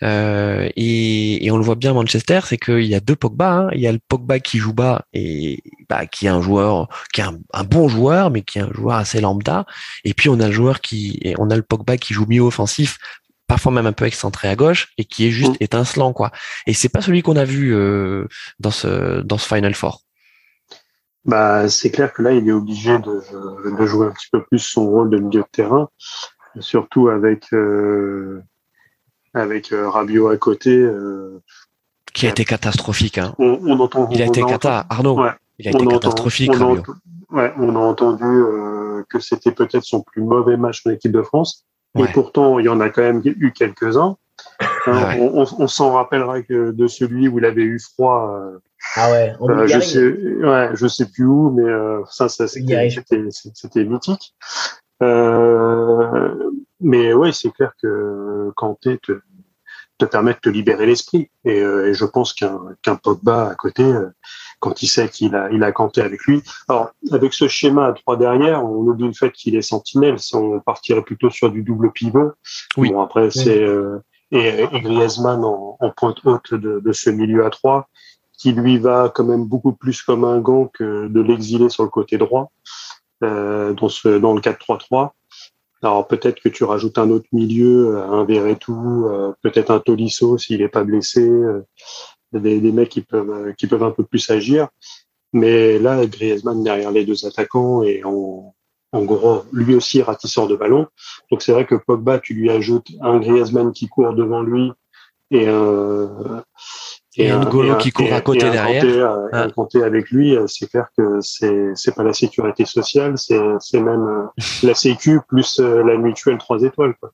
Euh, et, et, on le voit bien à Manchester, c'est qu'il y a deux Pogba. Hein. Il y a le Pogba qui joue bas et bah, qui est un joueur, qui est un, bon joueur, mais qui est un joueur assez lambda. Et puis on a le joueur qui, on a le Pogba qui joue mieux offensif, parfois même un peu excentré à gauche et qui est juste mm. étincelant quoi. Et c'est pas celui qu'on a vu euh, dans ce dans ce Final Four. Bah, c'est clair que là, il est obligé de, de, jouer un petit peu plus son rôle de milieu de terrain, surtout avec euh, avec euh, Rabiot à côté. Euh, qui a été catastrophique. Hein. On, entend, il a été cata, Arnaud. il a été catastrophique. On, ouais, on a entendu euh, que c'était peut-être son plus mauvais match de l'équipe de France. Et pourtant, il y en a quand même eu quelques-uns. Hein, on, s'en rappellera que de celui où il avait eu froid. ah ouais, je sais, ouais, je sais plus où, mais ça, ça c'était mythique. Euh, mais ouais, c'est clair que Kanté te, te permet de te libérer l'esprit. Et, euh, et, je pense qu'un qu'un Pogba à côté, euh, quand il sait qu'il a, il a Kanté avec lui. Alors, avec ce schéma à trois derrière, on oublie le fait qu'il est sentinelle. On partirait plutôt sur du double pivot. Oui. Bon, après, c'est et, et, Griezmann en, en pointe haute de, de, ce milieu à trois, qui lui va quand même beaucoup plus comme un gant que de l'exiler sur le côté droit. Euh, dans, ce, dans le 4-3-3. Alors peut-être que tu rajoutes un autre milieu, euh, un Verretou, euh, peut-être un Tolisso s'il n'est pas blessé, des, des, mecs qui peuvent qui peuvent un peu plus agir. Mais là, Griezmann derrière les deux attaquants et en, en gros, lui aussi ratisseur de ballon. Donc c'est vrai que Pogba, tu lui ajoutes un Griezmann qui court devant lui et un, et, un Golo qui court à côté derrière. Euh, ah. avec lui, euh, c'est clair que c'est c'est pas la sécurité sociale, c'est c'est même euh, la Sécu plus la mutuelle trois étoiles. Quoi.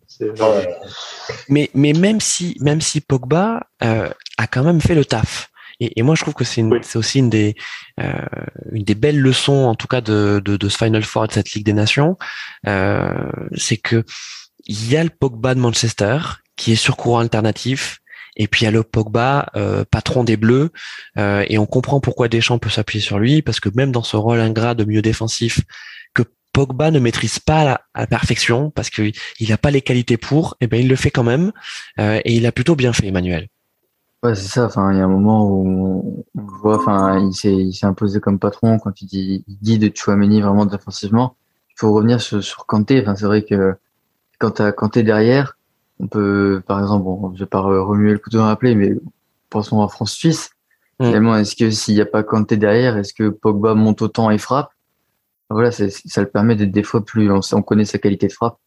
Mais mais même si même si Pogba a quand même fait le taf. Et, et moi, je trouve que c'est c'est aussi une des une des belles leçons, en tout cas de de, de ce Final Four de cette Ligue des Nations, c'est que il y a le Pogba de Manchester qui est sur courant alternatif, et puis le Pogba, euh, patron des Bleus, euh, et on comprend pourquoi Deschamps peut s'appuyer sur lui, parce que même dans ce rôle ingrat de milieu défensif que Pogba ne maîtrise pas à la, perfection, parce qu'il n'a pas les qualités pour, et eh ben il le fait quand même, euh, et il a plutôt bien fait, Emmanuel. Ouais, c'est ça. Enfin, il y a un moment où on voit, enfin, il s'est, il s'est imposé comme patron quand il dit, il dit de Chouameni vraiment défensivement. Il faut revenir sur, sur Kanté. Enfin, c'est vrai que quand t'as Kanté derrière, on peut, par exemple, bon, je vais pas remuer le couteau dans la plaie, mais pensons à France-Suisse. Mm. Finalement, est-ce que s'il n'y a pas Kanté derrière, est-ce que Pogba monte autant et frappe? Voilà, ça le permet d'être des fois plus. On, connaît sa qualité de frappe.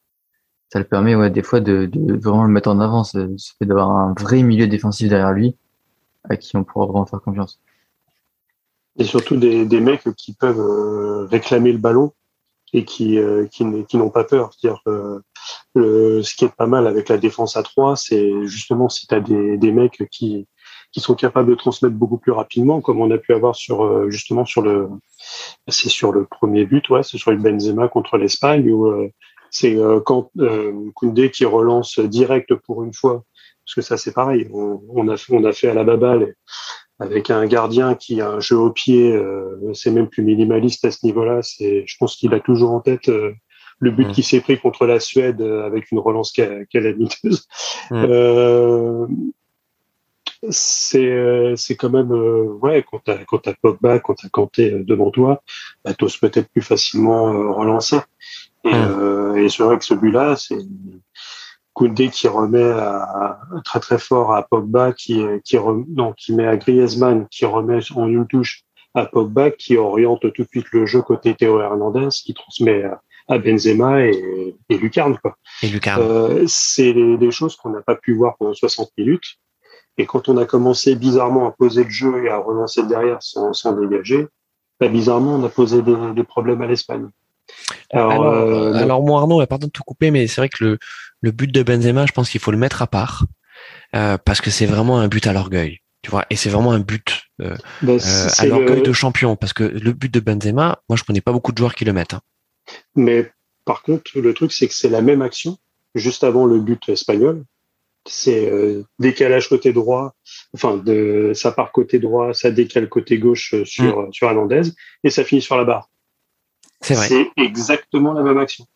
Ça le permet, ouais, des fois de, de vraiment le mettre en avant. Ça, fait d'avoir un vrai milieu défensif derrière lui, à qui on pourra vraiment faire confiance. Et surtout des, des mecs qui peuvent euh, réclamer le ballon et qui, euh, qui, qui n'ont pas peur. C'est-à-dire ce qui est pas mal avec la défense à 3, c'est justement si tu as des, des mecs qui, qui sont capables de transmettre beaucoup plus rapidement, comme on a pu avoir sur euh, justement sur le c'est sur le premier but, ouais, c'est sur le Benzema contre l'Espagne où euh, c'est quand Koundé qui relance direct pour une fois, parce que ça c'est pareil, on, on, a fait, on a fait à la baballe avec un gardien qui a un jeu au pied, euh, c'est même plus minimaliste à ce niveau-là. C'est, je pense qu'il a toujours en tête euh, le but mm. qui s'est pris contre la Suède euh, avec une relance calamiteuse. Mm. c'est c'est quand même ouais quand t'as quand t'as Pogba quand t'as Kanté devant toi bah t'oses peut-être plus facilement relancer et, mm. et c'est vrai que ce but-là c'est Koundé qui remet à, très très fort à Pogba, qui, qui, non, qui met à Griezmann, qui remet en une touche à Pogba, qui oriente tout de suite le jeu côté Théo Hernandez, qui transmet à Benzema et, et Lucarne. Quoi. Et Lucarne. Euh, c'est des choses qu'on n'a pas pu voir pendant 60 minutes. Et quand on a commencé bizarrement à poser le jeu et à relancer derrière sans, sans dégager, bah, bizarrement, on a posé des, des problèmes à l'Espagne. Alors, alors, euh, alors, moi Arnaud, pardon de tout couper, mais c'est vrai que le, le but de Benzema, je pense qu'il faut le mettre à part euh, parce que c'est vraiment un but à l'orgueil, tu vois, et c'est vraiment un but euh, bah, euh, à l'orgueil le... de champion parce que le but de Benzema, moi je connais pas beaucoup de joueurs qui le mettent. Hein. Mais par contre, le truc c'est que c'est la même action juste avant le but espagnol. C'est euh, décalage côté droit, enfin de ça part côté droit, ça décale côté gauche sur mmh. sur Hernandez et ça finit sur la barre. C'est vrai. C'est exactement la même action.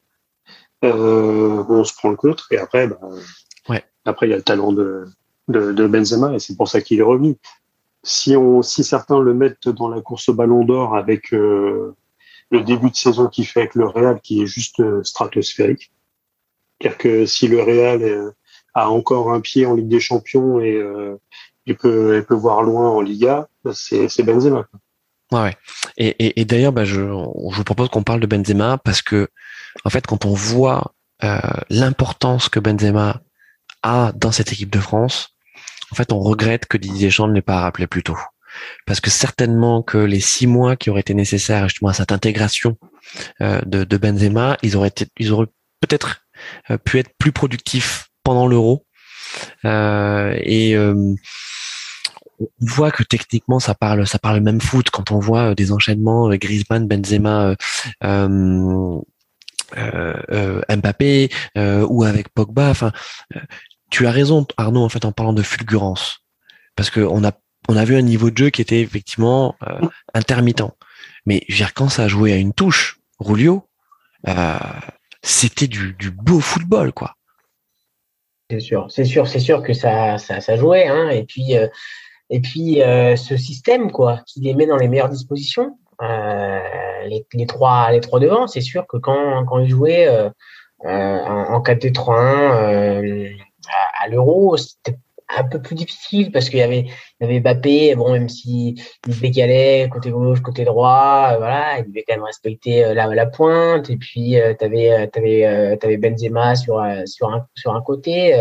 Euh, on se prend le contre et après, bah, ouais. après il y a le talent de, de, de Benzema et c'est pour ça qu'il est revenu. Si on, si certains le mettent dans la course au Ballon d'Or avec euh, le début de saison qu'il fait avec le Real, qui est juste euh, stratosphérique, c'est-à-dire que si le Real euh, a encore un pied en Ligue des Champions et euh, il peut, il peut voir loin en Liga, c'est, c'est Benzema. Ouais, ouais. Et, et, et d'ailleurs, bah, je, je vous propose qu'on parle de Benzema parce que, en fait, quand on voit euh, l'importance que Benzema a dans cette équipe de France, en fait, on regrette que Didier Deschamps ne l'ait pas rappelé plus tôt. Parce que certainement que les six mois qui auraient été nécessaires justement à cette intégration euh, de, de, Benzema, ils auraient, été, ils auraient peut-être euh, pu être plus productifs pendant l'Euro. Euh, et on voit que techniquement ça parle ça parle même foot quand on voit des enchaînements Griezmann, Benzema, euh, euh, Mbappé ou avec Pogba. Enfin, tu as raison Arnaud en fait en parlant de fulgurance parce que on a on a vu un niveau de jeu qui était effectivement euh, intermittent. Mais quand ça a joué à une touche, Rulio, euh, c'était du, beau football, quoi. C'est sûr, c'est sûr, c'est sûr que ça, ça, ça jouait, hein. Et puis, euh, ce système, quoi, qui les met dans les meilleures dispositions. Les, trois, les trois devant, c'est sûr que quand, quand ils jouaient en, en 4-2-3-1 à, à l'Euro, c'était un peu plus difficile parce qu'il y avait, il y avait Mbappé, bon, même si il décalait côté gauche, côté droit, euh, voilà, il devait quand même respecter euh, la, la pointe. Et puis, euh, t'avais, euh, t'avais, euh, t'avais Benzema sur, sur un, sur un côté.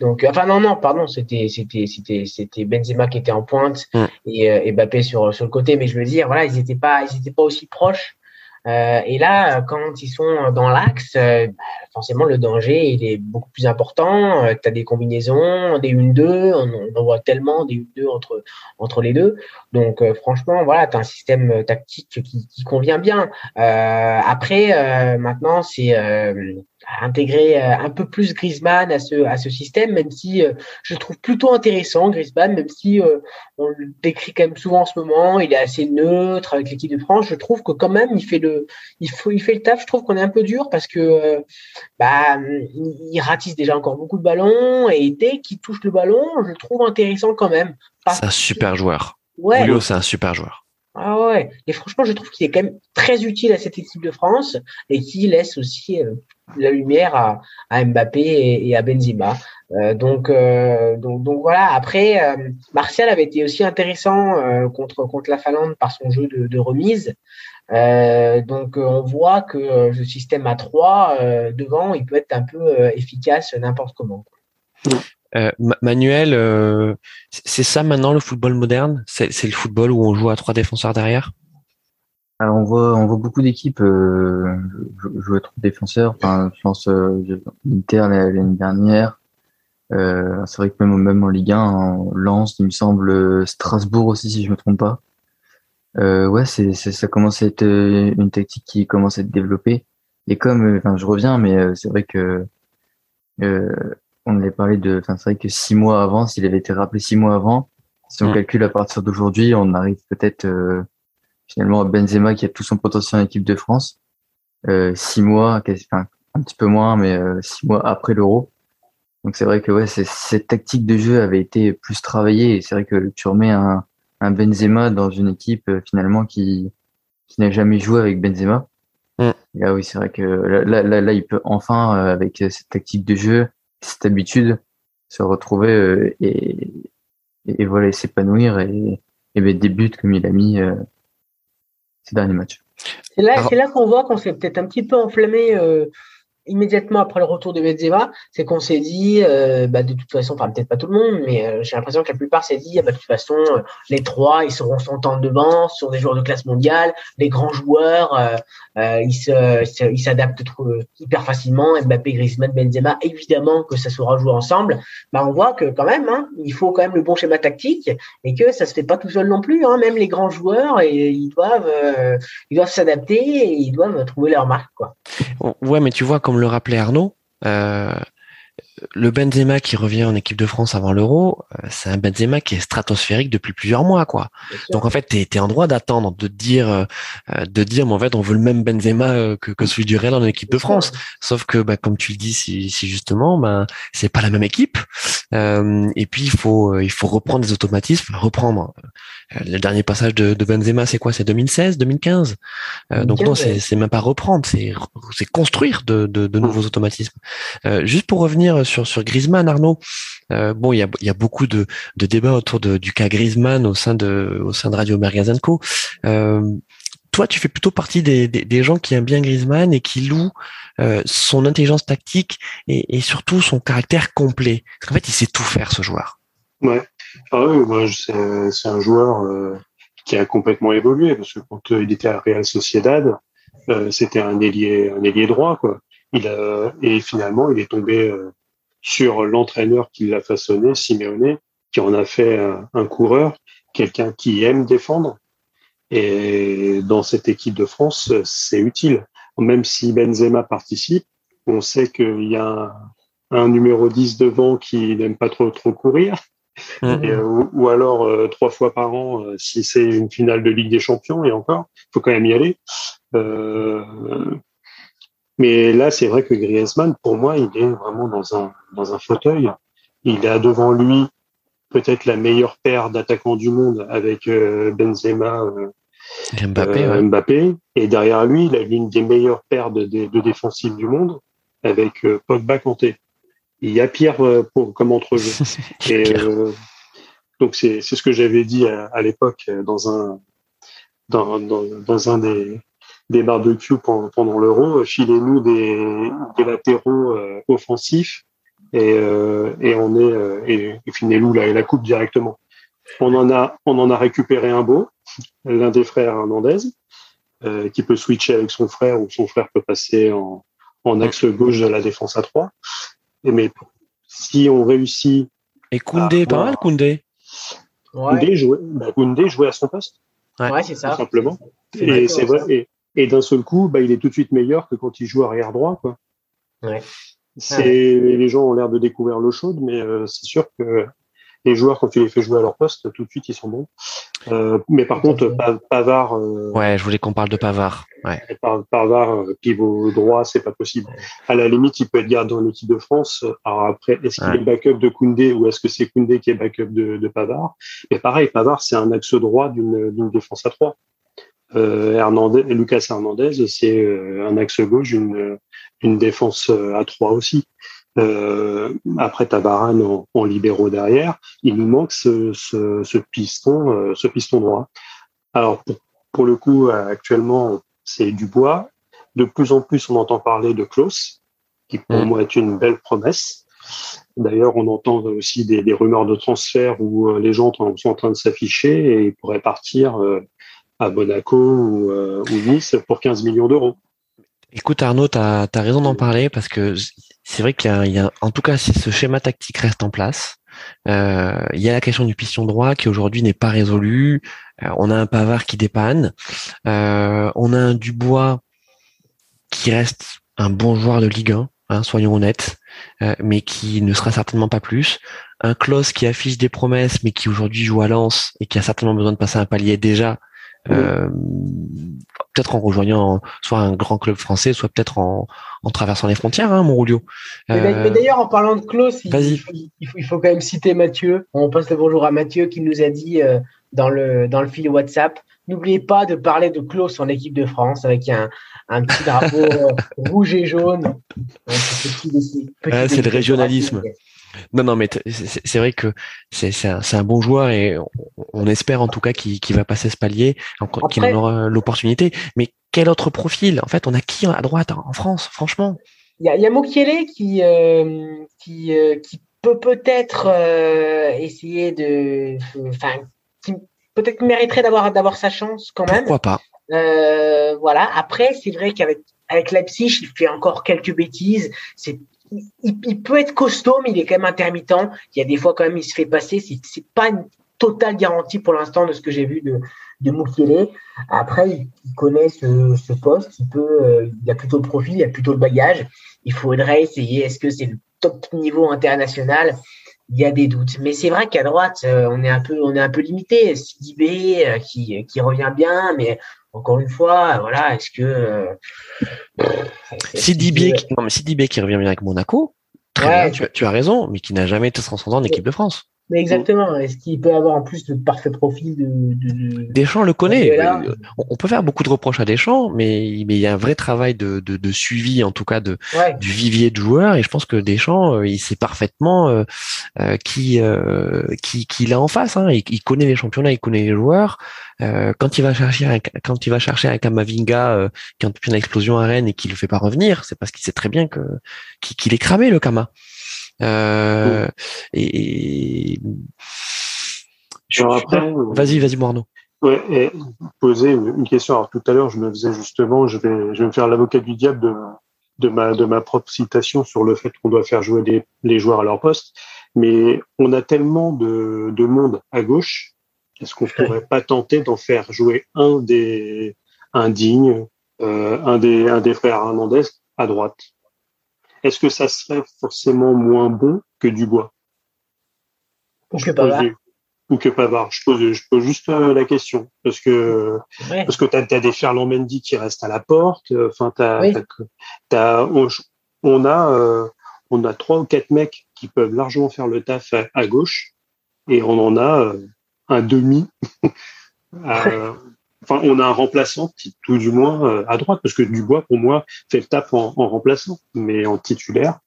donc, enfin, non, non, pardon, c'était, c'était, c'était, c'était Benzema qui était en pointe et, et Mbappé sur, sur le côté. Mais je veux dire, voilà, ils étaient pas, ils étaient pas aussi proches. Euh, et là, quand ils sont dans l'axe, euh, bah, forcément le danger il est beaucoup plus important. Euh, tu as des combinaisons, des 1-2, on, en voit tellement des 1-2 entre, entre les deux. Donc franchement, voilà, tu as un système tactique qui, qui convient bien. après, maintenant, c'est intégrer un peu plus Griezmann à ce à ce système, même si je le trouve plutôt intéressant Griezmann, même si on le décrit quand même souvent en ce moment, il est assez neutre avec l'équipe de France. Je trouve que quand même il fait le il faut il fait le taf. Je trouve qu'on est un peu dur parce que bah il ratisse déjà encore beaucoup de ballons et dès qu'il touche le ballon, je le trouve intéressant quand même. C'est un super joueur. Ouais. Julio, c'est un super joueur. Ah ouais, et franchement, je trouve qu'il est quand même très utile à cette équipe de France et qui laisse aussi euh, la lumière à, Mbappé et, à Benzema. Euh, donc, euh, donc, voilà. Après, euh, Martial avait été aussi intéressant contre la Finlande par son jeu de, remise. donc, on voit que ce système à 3 devant, il peut être un peu efficace n'importe comment. Manuel, c'est ça maintenant le football moderne? C'est le football où on joue à trois défenseurs derrière? Alors on voit, on voit beaucoup d'équipes euh, jouer à trois défenseurs. Enfin, je pense euh, l'Inter l'année dernière. Euh, c'est vrai que même, même en Ligue 1, en Lens, il me semble Strasbourg aussi, si je me trompe pas. Euh, ouais, c'est, ça commence à être une tactique qui commence à être développée. Et comme, enfin, je reviens, mais c'est vrai que on avait parlé de, enfin, c'est vrai que six mois avant, s'il avait été rappelé six mois avant, si on mmh. calcule à partir d'aujourd'hui, on arrive peut-être euh, finalement Benzema qui a tout son potentiel en équipe de France. Euh, six mois, enfin, un petit peu moins, mais euh, six mois après l'Euro. Donc c'est vrai que ouais, cette tactique de jeu avait été plus travaillée. Et c'est vrai que tu remets un, un Benzema dans une équipe euh, finalement qui qui n'a jamais joué avec Benzema. Mmh. Là oui, c'est vrai que là, là, là, il peut enfin euh, avec cette tactique de jeu cette habitude, se retrouver euh, et, et, voilà, s'épanouir et, et ben, des buts comme il a mis euh, ces derniers matchs. C'est là, là qu'on voit qu'on s'est peut-être un petit peu enflammé euh, immédiatement après le retour de Benzema, c'est qu'on s'est dit, euh, bah, de toute façon, peut-être pas tout le monde, mais euh, j'ai l'impression que la plupart s'est dit, ah, bah, de toute façon, euh, les trois, ils seront son temps devant, sur des joueurs de classe mondiale, les grands joueurs, ils se, ils s'adaptent hyper facilement. Mbappé, Griezmann, Benzema, évidemment que ça sera joué ensemble. Bah, on voit que quand même, hein, il faut quand même le bon schéma tactique et que ça se fait pas tout seul non plus. Hein, même les grands joueurs, et, ils doivent, ils doivent s'adapter et ils doivent trouver leur marque. Ouais, mais tu vois, comme le rappelait Arnaud, euh, le Benzema qui revient en équipe de France avant l'Euro, euh, c'est un Benzema qui est stratosphérique depuis plusieurs mois, quoi. Donc en fait, tu es, en droit d'attendre, de dire, euh, de dire, mais en fait, on veut le même Benzema que, que celui du Real en équipe de France. Sauf que, bah, comme tu le dis, si, si justement, bah, c'est pas la même équipe. et puis il faut, il faut reprendre des automatismes, reprendre euh, le dernier passage de, de Benzema, c'est quoi? C'est 2016, 2015 euh, Donc non, c'est même pas reprendre, c'est construire de, de, de, nouveaux automatismes. Euh, juste pour revenir sur sur Griezmann, Arnaud. Euh, bon, il y a, y a beaucoup de, de débats autour de, du cas Griezmann au sein de au sein de Radio Mergazenco. Euh, toi, tu fais plutôt partie des, des, gens qui aiment bien Griezmann et qui louent euh, son intelligence tactique et, surtout son caractère complet. Parce qu'en fait, il sait tout faire, ce joueur. Ouais. Ah oui, c'est un joueur qui a complètement évolué parce que quand il était à Real Sociedad, c'était un ailier, un ailier droit, quoi. Il et finalement, il est tombé sur l'entraîneur qui l'a façonné, Simeone, qui en a fait un, coureur, quelqu'un qui aime défendre. Et dans cette équipe de France, c'est utile. Même si Benzema participe, on sait qu'il y a un, un numéro 10 devant qui n'aime pas trop trop courir Mm-hmm. Euh, ou, alors euh, trois fois par an euh, si c'est une finale de Ligue des Champions et encore, il faut quand même y aller. Mais là, c'est vrai que Griezmann, pour moi, il est vraiment dans un dans un fauteuil. Il a devant lui peut-être la meilleure paire d'attaquants du monde avec Benzema, Mbappé, Mbappé, et derrière lui, il a l'une des meilleures paires de, de, de défensifs du monde avec Pogba Kanté il y a pire euh, pour, comme entrejeu. Et, euh, donc c'est ce que j'avais dit à, l'époque euh, dans un dans, dans, dans, un des, des barbecues pendant, pendant l'euro, filez-nous des, des latéraux offensifs et, et on est et, finez-nous la, la coupe directement. On en a on en a récupéré un beau, l'un des frères Hernandez, euh, qui peut switcher avec son frère ou son frère peut passer en, en axe gauche de la défense à 3 mais si on réussit. Et Koundé, pas mal Koundé. Koundé, jouait, bah, Koundé jouait à son poste. Ouais, c'est ça. simplement. Et c'est vrai. Et, et d'un seul coup, bah, il est tout de suite meilleur que quand il joue arrière droit. Quoi. Ouais. C'est, les gens ont l'air de découvrir l'eau chaude, mais euh, c'est sûr que les joueurs, quand tu les fais jouer à leur poste, tout de suite, ils sont bons. Euh, mais par contre, Pavard. Euh, ouais, je voulais qu'on parle de Pavard. Ouais. Pavard, pivot droit, c'est pas possible. À la limite, il peut être gardé en équipe de France. Alors après, est-ce qu'il est backup de Koundé ou est-ce que c'est Koundé qui est backup de, de Pavard? Mais pareil, Pavard, c'est un axe droit d'une défense à trois. Euh, Hernandez, Lucas Hernandez, c'est un axe gauche d'une défense à trois aussi. Euh, après Tabaran en, en, libéraux derrière, il nous manque ce, ce, ce piston, euh, ce piston droit. Alors pour, pour le coup, actuellement, c'est du bois. De plus en plus, on entend parler de Klaus, qui pour mmh. moi est une belle promesse. D'ailleurs, on entend aussi des, des, rumeurs de transfert où euh, les gens sont en train de s'afficher et ils pourraient partir euh, à Monaco ou, ou, Nice pour 15 millions d'euros. Écoute Arnaud, tu as, raison d'en parler parce que c'est vrai qu'il y, a, en tout cas, ce schéma tactique reste en place, euh, il y a la question du piston droit qui aujourd'hui n'est pas résolue. Euh, on a un Pavard qui dépanne. Euh, on a un Dubois qui reste un bon joueur de Ligue 1, hein, soyons honnêtes, euh, mais qui ne sera certainement pas plus. Un Klaus qui affiche des promesses, mais qui aujourd'hui joue à Lens et qui a certainement besoin de passer un palier déjà euh, peut-être en rejoignant soit un grand club français, soit peut-être en, en, traversant les frontières, hein, Monroulio. Mais, euh, d'ailleurs, en parlant de Klaus, il, il, faut, il, faut, quand même citer Mathieu. On passe le bonjour à Mathieu qui nous a dit euh, dans, le, dans le fil WhatsApp N'oubliez pas de parler de Klaus en équipe de France avec un, un petit drapeau rouge et jaune. c'est le régionalisme. Non, non, mais c'est vrai que c'est un, un, bon joueur et on, espère en tout cas qu'il va passer ce palier, qu'il en aura l'opportunité. Mais quel autre profil? En fait, on a qui à droite en France, franchement? Il y a, y a Mokiele qui, euh, qui, euh, qui peut peut-être euh, essayer de. Enfin, qui peut-être mériterait d'avoir d'avoir sa chance quand même. Pourquoi pas? Euh, voilà. Après, c'est vrai qu'avec avec Leipzig, il fait encore quelques bêtises. C'est il, peut être costaud, mais il est quand même intermittent. Il y a des fois quand même, il se fait passer. C'est pas une totale garantie pour l'instant de ce que j'ai vu de de Mukiele. Après, il, il connaît ce, ce poste. Il peut, euh, il a plutôt le profil, il a plutôt le bagage. Il faudrait essayer. Est-ce que c'est le top niveau international? Il y a des doutes. Mais c'est vrai qu'à droite, euh, on est un peu, on est un peu limité. Sidibé euh, qui, qui revient bien, mais encore une fois, voilà, est-ce que euh, Sidibé, qui... non mais Sidibé qui revient bien avec Monaco, très Ouais. bien, tu, as- tu as raison, mais qui n'a jamais été transcendant en équipe de France. Mais exactement. Est-ce qu'il peut avoir en plus le parfait profil de, de, de- Deschamps le connaît. Euh, On peut faire beaucoup de reproches à Deschamps, mais mais il y a un vrai travail de, de, de suivi, en tout cas de ouais. du vivier de joueurs, et je pense que Deschamps, euh, il sait parfaitement euh, euh, qui euh, qui qui il a en face. Hein. Il, il connaît les championnats, il connaît les joueurs. Euh, quand il va chercher un, quand il va chercher un Kamavinga euh, qui a une explosion à Rennes et qui le fait pas revenir, c'est parce qu'il sait très bien que qu'il qu'il est cramé le Kama. Euh, et, euh, vas-y, vas-y, Morneau. Ouais, et poser une question. Alors tout à l'heure, je me faisais justement, je vais, je vais me faire l'avocat du diable de, de ma, de ma propre citation sur le fait qu'on doit faire jouer des, les joueurs à leur poste. Mais on a tellement de, de monde à gauche. Est-ce qu'on pourrait pas tenter d'en faire jouer un des, un digne, euh, un des, un des frères Hernandez à droite? Est-ce que ça serait forcément moins bon que Dubois? Ou que Pavard. Ou que Pavard. Je pose, je pose juste euh, la question. Parce que, Ouais. parce que t'as as des Ferland Mendy qui restent à la porte. euh, Enfin, t'as, Oui. on, on a, euh, on a trois ou quatre mecs qui peuvent largement faire le taf à, à gauche, et on en a euh, un demi. à- enfin, on a un remplaçant, qui- tout du moins euh, à droite, parce que Dubois, pour moi, fait le taf en, en remplaçant, mais en titulaire.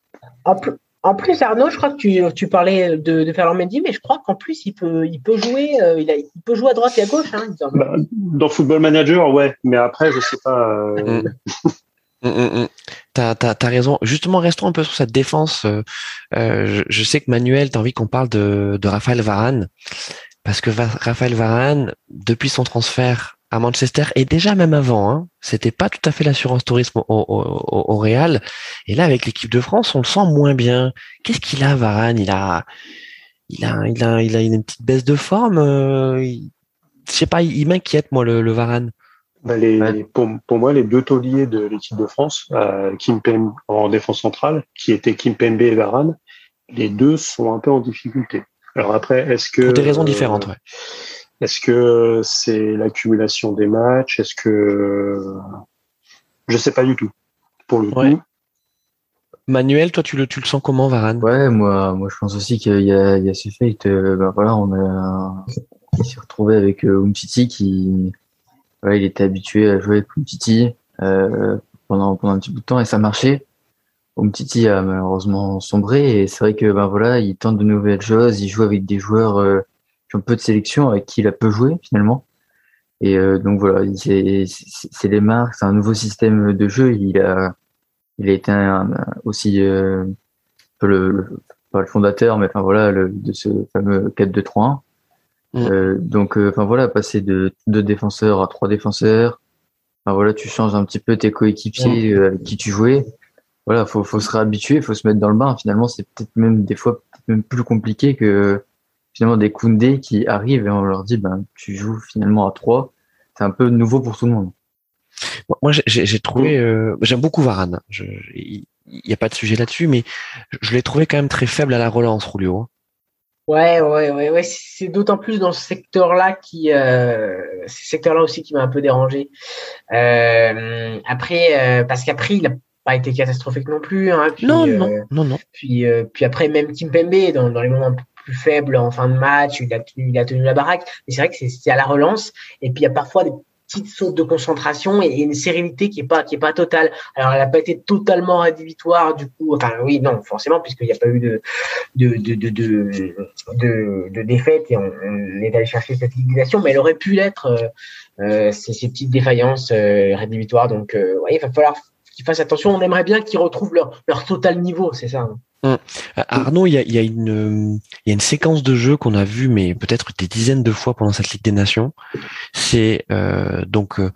En, pl- en plus, Arnaud, je crois que tu, tu parlais de, de Ferland Mendy, mais je crois qu'en plus, il peut, il peut jouer, euh, il, a- il peut jouer à droite et à gauche. Hein. Bah, dans Football Manager, ouais, mais après, je sais pas. euh, Mm. Mm, mm. T'as, t'as, t'as raison. Justement, restons un peu sur cette défense. Euh, euh, je, je sais que Manuel, t'as envie qu'on parle de, de Raphaël Varane. Parce que Va- Raphaël Varane, depuis son transfert à Manchester, et déjà même avant, hein, c'était pas tout à fait l'assurance tourisme au, au, au, au Real. Et là, avec l'équipe de France, on le sent moins bien. Qu'est-ce qu'il a, Varane? Il a, il a, il a, il a une petite baisse de forme. Euh, il- je sais pas, il, il m'inquiète, moi, le, le Varane. Bah, les, Ouais. pour, pour moi, les deux tauliers de l'équipe de France, euh, Kimpembe en défense centrale, qui étaient Kimpembe et Varane, les deux sont un peu en difficulté. Alors après, est-ce que Pour des raisons euh, différentes, ouais. Est-ce que c'est l'accumulation des matchs? Est-ce que je sais pas du tout. Pour le Ouais. coup, Manuel, toi, tu le, tu le sens comment, Varane? Ouais, moi, moi, je pense aussi qu'il y a, il y a ce fait, euh, ben voilà, on a, il s'est retrouvé avec euh, Umtiti qui, voilà, il était habitué à jouer avec Umtiti euh, pendant pendant un petit bout de temps et ça marchait. Umtiti a malheureusement sombré et c'est vrai que ben voilà, il tente de nouvelles choses, il joue avec des joueurs euh, qui ont peu de sélection, avec qui il a peu joué finalement. Et euh, donc voilà, il- c'est les marques, c'est un nouveau système de jeu. Il a il a été un- un- aussi euh, un peu le, le- pas le fondateur, mais enfin voilà, le, de ce fameux 4-2-3-1. Mm. Euh, donc, euh, enfin voilà, passer de deux défenseurs à trois défenseurs. Enfin voilà, tu changes un petit peu tes coéquipiers euh, avec qui tu jouais. Voilà, faut, faut se réhabituer, faut se mettre dans le bain. Finalement, c'est peut-être même des fois même plus compliqué que finalement des Koundé qui arrivent et on leur dit, ben, tu joues finalement à trois. C'est un peu nouveau pour tout le monde. Moi, j'ai- trouvé, euh, j'aime beaucoup Varane. Je- Il n'y a pas de sujet là-dessus, mais je l'ai trouvé quand même très faible à la relance, Rulio. hein. Ouais, ouais, ouais, ouais. C'est d'autant plus dans ce secteur-là qui, euh, c'est ce secteur-là aussi qui m'a un peu dérangé. Euh, après, euh, parce qu'après, il a pas été catastrophique non plus. Hein, puis, Non, euh, non, non, non. Puis, euh, puis après, même Kim Pembe, dans, dans les moments plus faibles en fin de match, il a tenu, la baraque. Mais c'est vrai que c'est à la relance. Et puis, il y a parfois des petites sautes de concentration et, une sérénité qui est pas totale. Alors elle n'a pas été totalement rédhibitoire du coup. Enfin oui non forcément puisqu'il n'y a pas eu de de défaite et on, est allé chercher cette liquidation, mais elle aurait pu l'être euh, euh ces, ces, petites défaillances euh, rédhibitoires. Donc euh, il va falloir qu'ils fassent attention. On aimerait bien qu'ils retrouvent leur leur total niveau, c'est ça. Hein. Hum. Arnaud, il y a, y, a une, y a une séquence de jeu qu'on a vue, mais peut-être des dizaines de fois pendant cette Ligue des Nations. C'est euh, donc euh,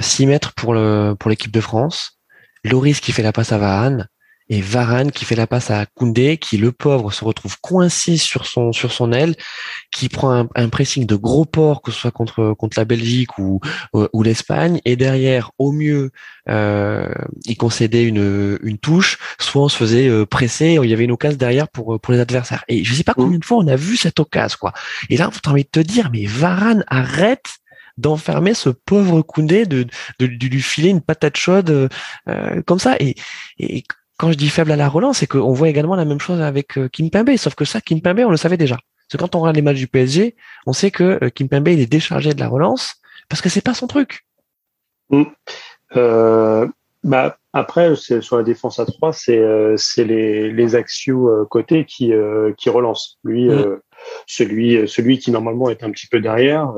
6 mètres pour le pour l'équipe de France, Loris qui fait la passe à Varane, et Varane qui fait la passe à Koundé, qui le pauvre se retrouve coincé sur son sur son aile, qui prend un, pressing de gros porc que ce soit contre contre la Belgique ou ou, l'Espagne, et derrière au mieux euh, il concédait une une touche, soit on se faisait euh, presser, il y avait une occasion derrière pour pour les adversaires. Et je sais pas combien de fois on a vu cette occasion quoi. Et là, on envie de te dire, mais Varane arrête d'enfermer ce pauvre Koundé, de, de, lui filer une patate chaude euh, comme ça. Et, et quand je dis faible à la relance, c'est qu'on voit également la même chose avec euh, Kim Pembe, sauf que ça, Kim Pembe, on le savait déjà. Parce que quand on regarde les matchs du PSG, on sait que euh, Kim Pembe, il est déchargé de la relance parce que c'est pas son truc. Mm. Euh, bah, après, sur la défense à 3, c'est les, les axios côté qui, qui relancent. Lui, mm. celui, celui qui normalement est un petit peu derrière,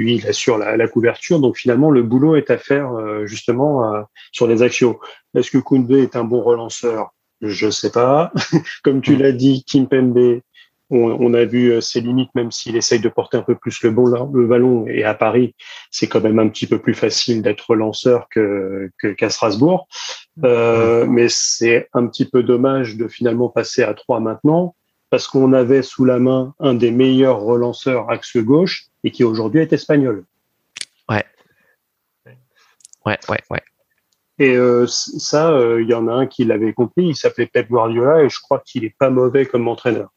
lui, il assure la, la, couverture. Donc finalement, le boulot est à faire euh, justement euh, sur les actions. Est-ce que Koundé est un bon relanceur? Je ne sais pas. Comme tu l'as dit, Kim Pembe, on, a vu euh, ses limites, même s'il essaye de porter un peu plus le, bon, le ballon. Et à Paris, c'est quand même un petit peu plus facile d'être relanceur que qu'à Strasbourg. Euh, mais c'est un petit peu dommage de finalement passer à trois maintenant parce qu'on avait sous la main un des meilleurs relanceurs axe gauche et qui aujourd'hui est espagnol. Ouais. Ouais, ouais, ouais. Et euh, ça, il euh, y en a un qui l'avait compris, il s'appelait Pep Guardiola et je crois qu'il est pas mauvais comme entraîneur.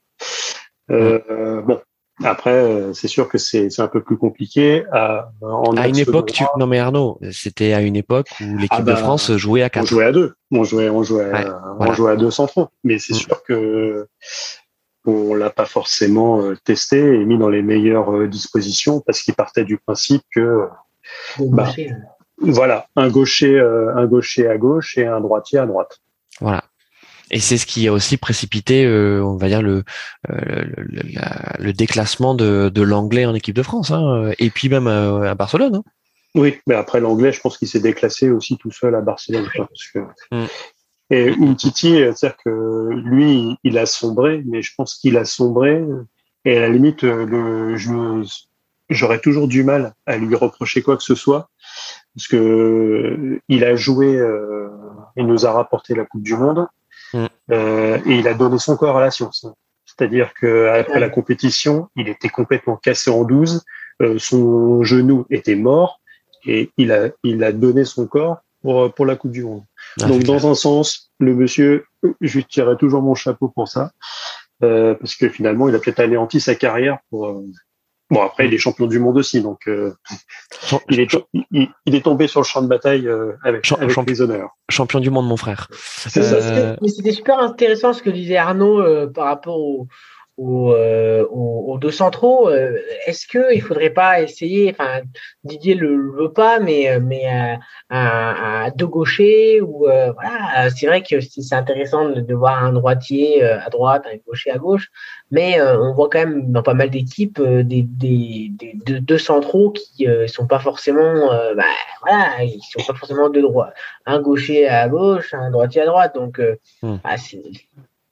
Euh, bon, après, c'est sûr que c'est un peu plus compliqué. À, à une époque, tu... non mais Arnaud, c'était à une époque où l'équipe ah de bah, France jouait à quatre. On jouait à deux. On jouait, on jouait, on jouait à deux centraux. Mais c'est mm. sûr que on l'a pas forcément euh, testé et mis dans les meilleures euh, dispositions parce qu'il partait du principe que bah, voilà un gaucher euh, un gaucher à gauche et un droitier à droite. Voilà. Et c'est ce qui a aussi précipité, on va dire le le, déclassement de, de l'anglais en équipe de France, hein, et puis même à, Barcelone. Hein. Oui, mais après l'anglais, je pense qu'il s'est déclassé aussi tout seul à Barcelone, parce que mm. Et Umtiti, c'est-à-dire que lui, il a sombré, mais je pense qu'il a sombré. Et à la limite, le, je, j'aurais toujours du mal à lui reprocher quoi que ce soit, parce que il a joué, euh, il nous a rapporté la Coupe du Monde, mm. euh, et il a donné son corps à la science. C'est-à-dire que après la compétition, il était complètement cassé en douze, euh, son genou était mort, et il a, il a donné son corps pour, pour la Coupe du Monde. Ah, Donc, dans un sens, le monsieur, je lui tirerai toujours mon chapeau pour ça, euh, parce que finalement, il a peut-être anéanti sa carrière pour. Euh, bon, après, il est champion du monde aussi, donc euh, il, est, il, est tombé sur le champ de bataille euh, avec, avec les honneurs. Champion du monde, mon frère. Mais c'était super intéressant ce que disait Arnaud par rapport au, euh, aux, deux centraux, euh, est-ce que il faudrait pas essayer, enfin Didier le, veut pas, mais mais à, deux gauchers ou euh, voilà, c'est vrai que c'est intéressant de, voir un droitier à droite, un gaucher à gauche, mais on voit quand même dans pas mal d'équipes des, des, des, deux, centraux qui sont pas forcément, bah, voilà, ils sont pas forcément de droite, un gaucher à gauche, un droitier à droite, donc hmm. bah,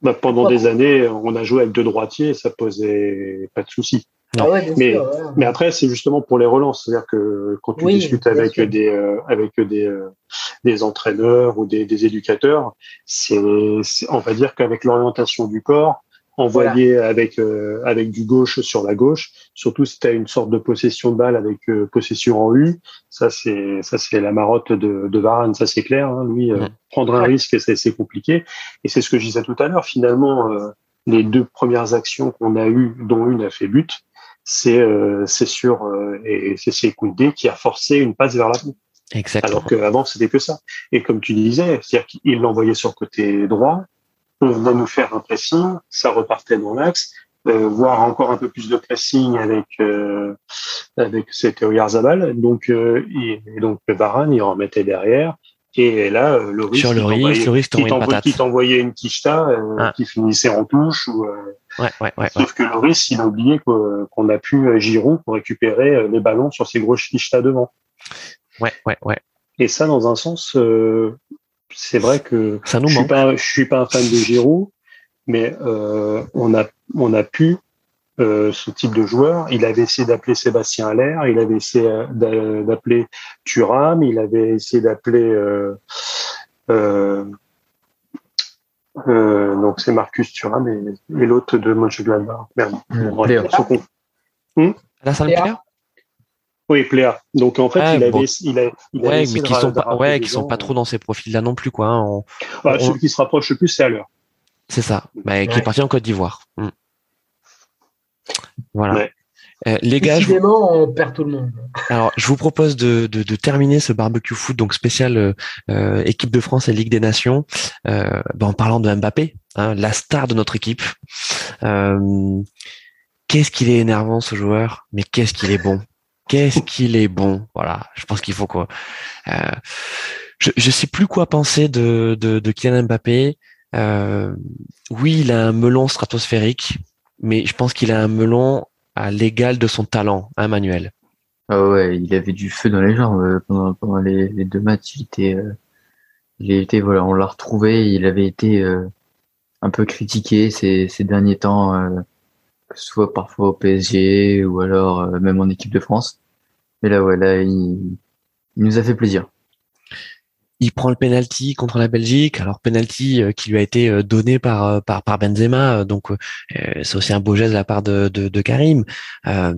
bah, pendant des années, on a joué avec deux droitiers ça posait pas de soucis. Ah mais, mais après, c'est justement pour les relances. C'est-à-dire que quand tu discutes avec des, euh, avec des, euh, des entraîneurs ou des, des éducateurs, c'est, on va dire qu'avec l'orientation du corps, envoyé avec euh, avec du gauche sur la gauche, surtout si tu as une sorte de possession de balle avec euh, possession en U, ça c'est ça c'est la marotte de, de Varane, ça c'est clair. Hein, lui euh, prendre un risque c'est c'est compliqué et c'est ce que je disais tout à l'heure. Finalement, les deux premières actions qu'on a eues, dont une a fait but, c'est c'est sur et c'est Koundé qui a forcé une passe vers l'avant. Exactement. Alors qu'avant c'était que ça. Et comme tu disais, c'est-à-dire qu'il l'envoyait sur le côté droit, on venait nous faire un pressing, ça repartait dans l'axe, euh, voir encore un peu plus de pressing avec euh, avec c'était Oyarzabal. Donc euh, et, donc Varane il remettait derrière. Et là, le risque Sur le risque, le risque qui t'envoyait une quicheta ah. qui finissait en touche. Ou, ouais, ouais, ouais, sauf que le risque, il a oublié qu'on a pu Giroud pour récupérer les ballons sur ces grosses quichetas devant. Ouais, ouais, ouais. Et ça, dans un sens, c'est vrai que ça nous je manque. suis pas, je suis pas un fan de Giroud, mais euh, on a on a pu euh, ce type de joueur. Il avait essayé d'appeler Sébastien Aller, il avait essayé d'appeler Thuram, il avait essayé d'appeler euh, euh, euh donc c'est Marcus Thuram et, et l'autre de Mönchengladbach. Merde. Mmh, La salle oui, Pléa. Donc en fait, il avait, bon. il a, il ouais, mais qui sont pas, ouais, qui sont pas trop dans ces profils-là non plus, quoi. Hein. On, bah, on... Celui qui se rapproche le plus, c'est à l'heure. C'est ça, bah, ouais. qui est parti en Côte d'Ivoire. Mm. Voilà. Ouais. Euh, les gars, je... on perd tout le monde. Alors, je vous propose de, de, de terminer ce barbecue foot donc spécial euh, équipe de France et Ligue des Nations euh, bah, en parlant de Mbappé, hein, la star de notre équipe. Euh, qu'est-ce qu'il est énervant ce joueur, mais qu'est-ce qu'il est bon? Qu'est-ce qu'il est bon. Voilà, je pense qu'il faut quoi. Euh, je je sais plus quoi penser de de, de Kylian Mbappé. Euh, oui, il a un melon stratosphérique, mais je pense qu'il a un melon à l'égal de son talent, hein, Manuel. Ah ouais, il avait du feu dans les jambes pendant, pendant les, deux matchs. Il était, euh, il était voilà, on l'a retrouvé. Il avait été euh, un peu critiqué ces, ces derniers temps, euh, soit parfois au PSG ou alors euh, même en équipe de France. Mais là, ouais, il, nous a fait plaisir il prend le penalty contre la Belgique. Alors penalty qui lui a été donné par par par Benzema, donc c'est aussi un beau geste de la part de Karim. Euh,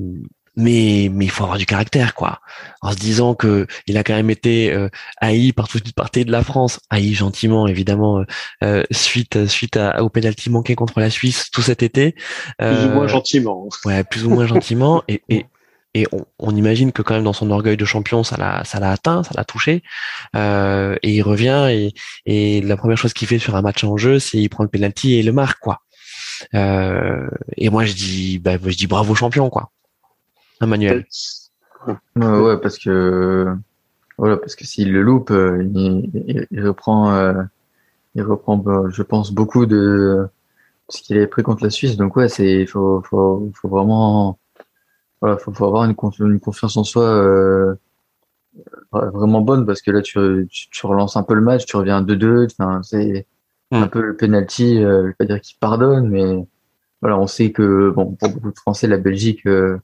mais mais il faut avoir du caractère quoi. En se disant que il a quand même été euh, haï par toute une partie de la France, haï gentiment évidemment euh, suite suite à, au penalty manqué contre la Suisse tout cet été. Plus ou moins gentiment. Ouais, plus ou moins gentiment et, et et on, on, imagine que quand même dans son orgueil de champion, ça l'a, ça l'a atteint, ça l'a touché. Euh, et il revient et, et la première chose qu'il fait sur un match en jeu, c'est il prend le penalty et il le marque quoi. Euh, et moi je dis, bah, je dis bravo champion quoi. Un Manuel. Ouais, ouais, parce que voilà, parce que s'il le loupe, il, il, il reprend, euh, il reprend, bah, je pense beaucoup de ce qu'il avait pris contre la Suisse. Donc ouais, c'est, faut, faut, faut vraiment voilà, faut, faut avoir une, une, confiance en soi euh, vraiment bonne parce que là tu, tu, tu, relances un peu le match, tu reviens 2-2, enfin, c'est mm. un peu le penalty, euh, je vais pas dire qu'il pardonne, mais voilà, on sait que bon pour beaucoup de Français, la Belgique, euh,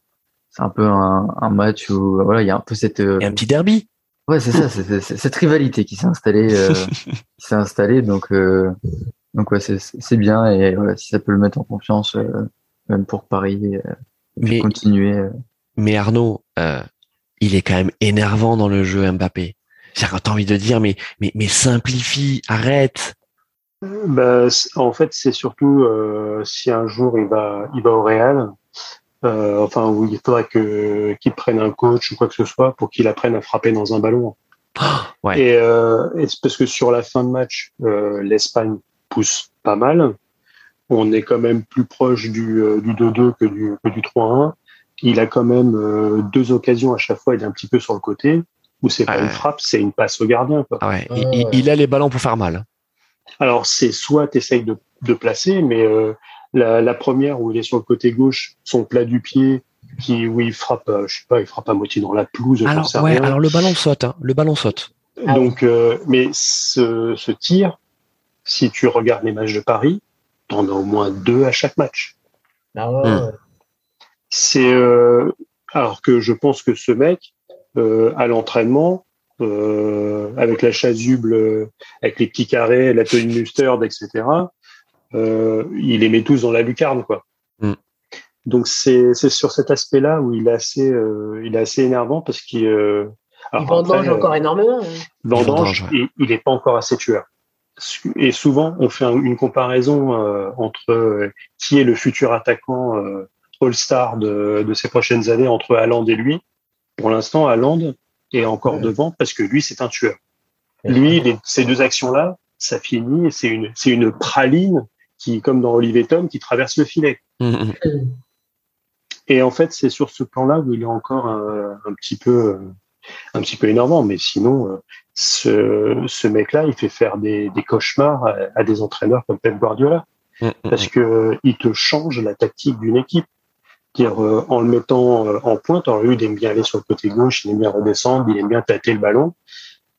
c'est un peu un, un, match où voilà, il y a un peu cette et un petit derby. Ouais, c'est ça, c'est cette rivalité qui s'est installée, euh, qui s'est installée, donc donc ouais, c'est bien et voilà, si ça peut le mettre en confiance, même pour Paris mais, continuer. Euh. Mais Arnaud, euh, il est quand même énervant dans le jeu Mbappé. C'est-à-dire t'as envie de dire, mais, mais, mais simplifie, arrête. Bah, en fait, c'est surtout euh, si un jour il va, il va au Real, euh, enfin, où il faudrait que qu'il prenne un coach ou quoi que ce soit pour qu'il apprenne à frapper dans un ballon. Ouais. Et, euh, et c'est parce que sur la fin de match, euh, l'Espagne pousse pas mal on est quand même plus proche du, euh, du 2-2 que du, que du 3-1. Il a quand même euh, deux occasions à chaque fois, il est un petit peu sur le côté, où c'est pas une frappe, c'est une passe au gardien. Quoi. Ah ouais. il, il, a les ballons pour faire mal. Alors c'est soit tu essayes de, de, placer, mais euh, la, la, première où il est sur le côté gauche, son plat du pied, qui où il frappe, je sais pas, il frappe à moitié dans la pelouse. Alors ouais, alors le ballon saute, hein, le ballon saute. Donc, euh, mais ce, ce tir, si tu regardes les matchs de Paris, t'en as au moins deux à chaque match. Ah ouais. Mmh. C'est euh, alors que je pense que ce mec euh, à l'entraînement euh, avec la chasuble, euh, avec les petits carrés, la tenue mustard, etc. Euh, il les met tous dans la lucarne, quoi. Mmh. Donc c'est c'est sur cet aspect-là où il est assez euh, il est assez énervant parce qu'il il vendange encore énormément. Hein. Vendange, il, il est pas encore assez tueur et souvent on fait une comparaison euh, entre euh, qui est le futur attaquant euh, All-Star de, de, ces prochaines années entre Haaland et lui. Pour l'instant, Haaland est encore ouais. devant parce que lui, c'est un tueur. Lui, les, ces deux actions-là, ça finit, c'est une, c'est une praline qui, comme dans Olivier Tom, qui traverse le filet. Mhm. Et en fait, c'est sur ce plan-là où il est encore un, un petit peu, un petit peu énervant. Mais sinon, euh, ce, ce mec-là, il fait faire des, des cauchemars à, à des entraîneurs comme Pep Guardiola Mhm. parce que euh, il te change la tactique d'une équipe. Dire euh, en le mettant euh, en pointe, alors lui il aime bien aller sur le côté gauche, il aime bien redescendre, il aime bien tâter le ballon,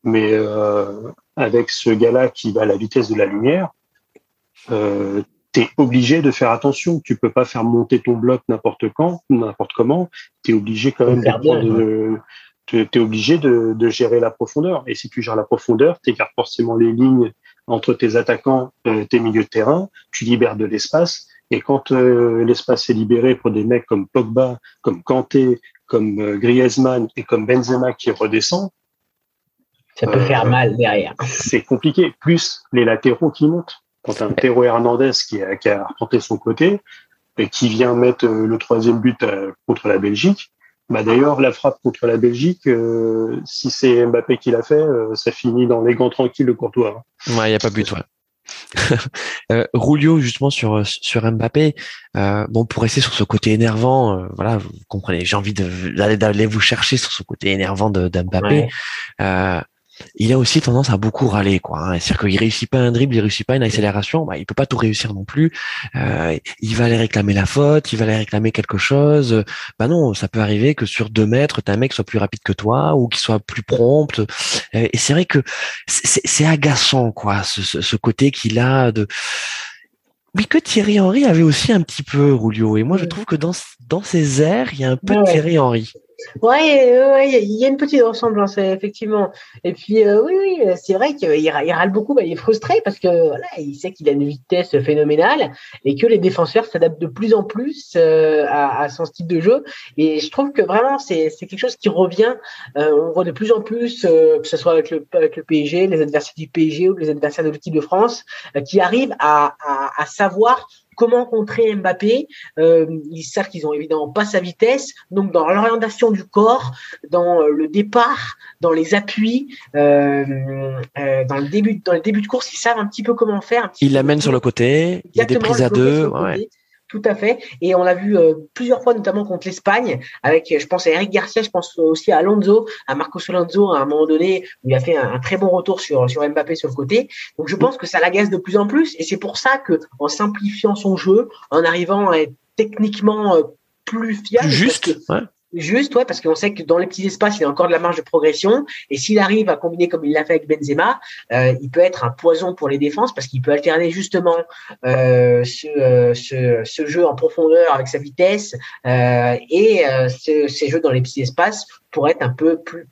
mais euh, avec ce gars-là qui va à la vitesse de la lumière, euh, t'es obligé de faire attention. Tu peux pas faire monter ton bloc n'importe quand, n'importe comment. T'es obligé quand même de de- t'es t'es obligé de, de gérer la profondeur. Et si tu gères la profondeur, t'écartes forcément les lignes entre tes attaquants, euh, tes milieux de terrain, tu libères de l'espace. Et quand euh, l'espace est libéré pour des mecs comme Pogba, comme Kanté, comme euh, Griezmann et comme Benzema qui redescend, Ça peut Euh, faire mal derrière. c'est compliqué. Plus les latéraux qui montent. Quand un Théo Hernandez qui a, qui a son côté et qui vient mettre euh, le troisième but euh, contre la Belgique, bah d'ailleurs la frappe contre la Belgique, euh, si c'est Mbappé qui l'a fait, euh, ça finit dans les gants tranquilles de Courtois. hein. Ouais, il n'y a pas but, ouais. euh, Rulio, justement, sur, sur Mbappé, euh, bon, pour rester sur ce côté énervant, euh, voilà, vous comprenez, j'ai envie d'aller d'aller vous chercher sur ce côté énervant de, d'Mbappé. Ouais. Il a aussi tendance à beaucoup râler, quoi. hein. C'est-à-dire qu'il réussit pas un dribble, il réussit pas une accélération, bah, il peut pas tout réussir non plus. Euh, il va aller réclamer la faute, il va aller réclamer quelque chose. Bah non, ça peut arriver que sur deux mètres, t'as un mec qui soit plus rapide que toi ou qui soit plus prompt. Euh, et c'est vrai que c'est- agaçant, quoi, ce, côté qu'il a de. Mais que Thierry Henry avait aussi un petit peu, Rulio. Et moi, je trouve que dans, dans ses airs, il y a un peu Ouais, de. Thierry Henry. Ouais, ouais, il y a une petite ressemblance, effectivement. Et puis, euh, oui, oui, euh, c'est vrai qu'il râle beaucoup, bah, il est frustré parce que voilà, il sait qu'il a une vitesse phénoménale et que les défenseurs s'adaptent de plus en plus euh, à, son style de jeu. Et je trouve que vraiment, c'est quelque chose qui revient. On voit de plus en plus, que ce soit avec le, PSG, les adversaires du PSG ou les adversaires de l'équipe de France, qui arrivent à savoir comment contrer Mbappé. Euh, ils savent qu'ils ont évidemment pas sa vitesse, donc dans l'orientation du corps, dans euh, le départ, dans les appuis, euh, euh, dans le début, dans le début de course, ils savent un petit peu comment faire. un petit Il l'amène sur le côté, il y a des prises à deux. ouais. Tout à fait. Et on l'a vu euh, plusieurs fois, notamment contre l'Espagne, avec, je pense à Eric Garcia, je pense aussi à Alonso, à Marcos Alonso, à un moment donné, où il a fait un, un très bon retour sur, sur Mbappé sur le côté. Donc je pense que ça l'agace de plus en plus. Et c'est pour ça que, en simplifiant son jeu, en arrivant à être techniquement euh, plus fiable, que- juste, ouais. Juste, ouais, parce qu'on sait que dans les petits espaces, il a encore de la marge de progression. Et s'il arrive à combiner comme il l'a fait avec Benzema, euh, il peut être un poison pour les défenses parce qu'il peut alterner justement euh, ce, euh, ce, jeu en profondeur avec sa vitesse et ce- ces jeux dans les petits espaces pour être un peu plus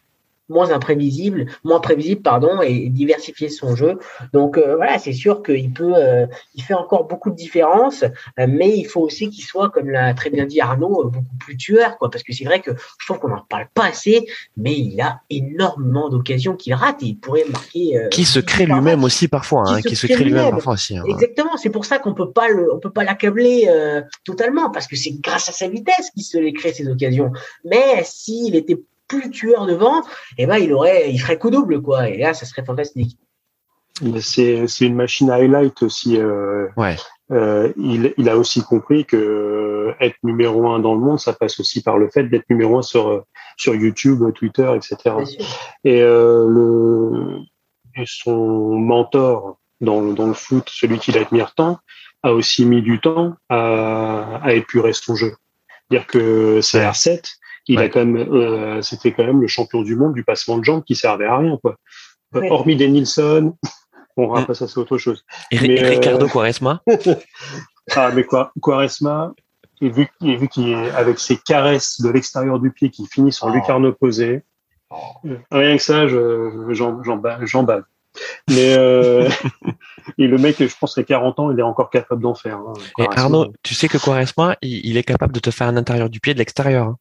moins imprévisible, moins prévisible, pardon, et diversifier son jeu. Donc euh, voilà, c'est sûr qu'il peut, euh, il fait encore beaucoup de différences, euh, mais il faut aussi qu'il soit, comme l'a très bien dit Arnaud, beaucoup plus tueur, quoi, parce que c'est vrai que je trouve qu'on n'en parle pas assez, mais il a énormément d'occasions qu'il rate et il pourrait marquer. Qui se crée lui-même aussi parfois, Qui hein, se qui se crée crée lui-même parfois aussi. hein. Exactement, c'est pour ça qu'on peut pas le, on peut pas l'accabler totalement parce que c'est grâce à sa vitesse qu'il se les crée ces occasions. Mais s'il était plus tueur devant, eh ben il aurait, il ferait coup double quoi. Et là, ça serait fantastique. C'est c'est une machine à highlight aussi. euh, Ouais. euh, il, il a aussi compris que euh, être numéro un dans le monde, ça passe aussi par le fait d'être numéro un sur sur YouTube, Twitter, etc. Et euh, le et son mentor dans le, dans le foot, celui qui l'admire tant, a aussi mis du temps à, à épurer son jeu. Dire que CR7, il a quand même, euh, c'était quand même le champion du monde du passement de jambes qui servait à rien, quoi. Euh, Ouais. Hormis des Nilsson, bon, après ça c'est autre chose. Et, Mais, et euh, Ricardo Quaresma, Ah, mais quoi, Quaresma, et vu, et vu qu'il est avec ses caresses de l'extérieur du pied qui finissent en Oh. lucarne opposée, rien que ça, je, j'en, j'en, ba- j'en bave. Mais euh, et le mec, je pense qu'à 40 ans, il est encore capable d'en faire. hein, et Quaresma. Arnaud, tu sais que Quaresma, il, il est capable de te faire un intérieur du pied de l'extérieur. hein.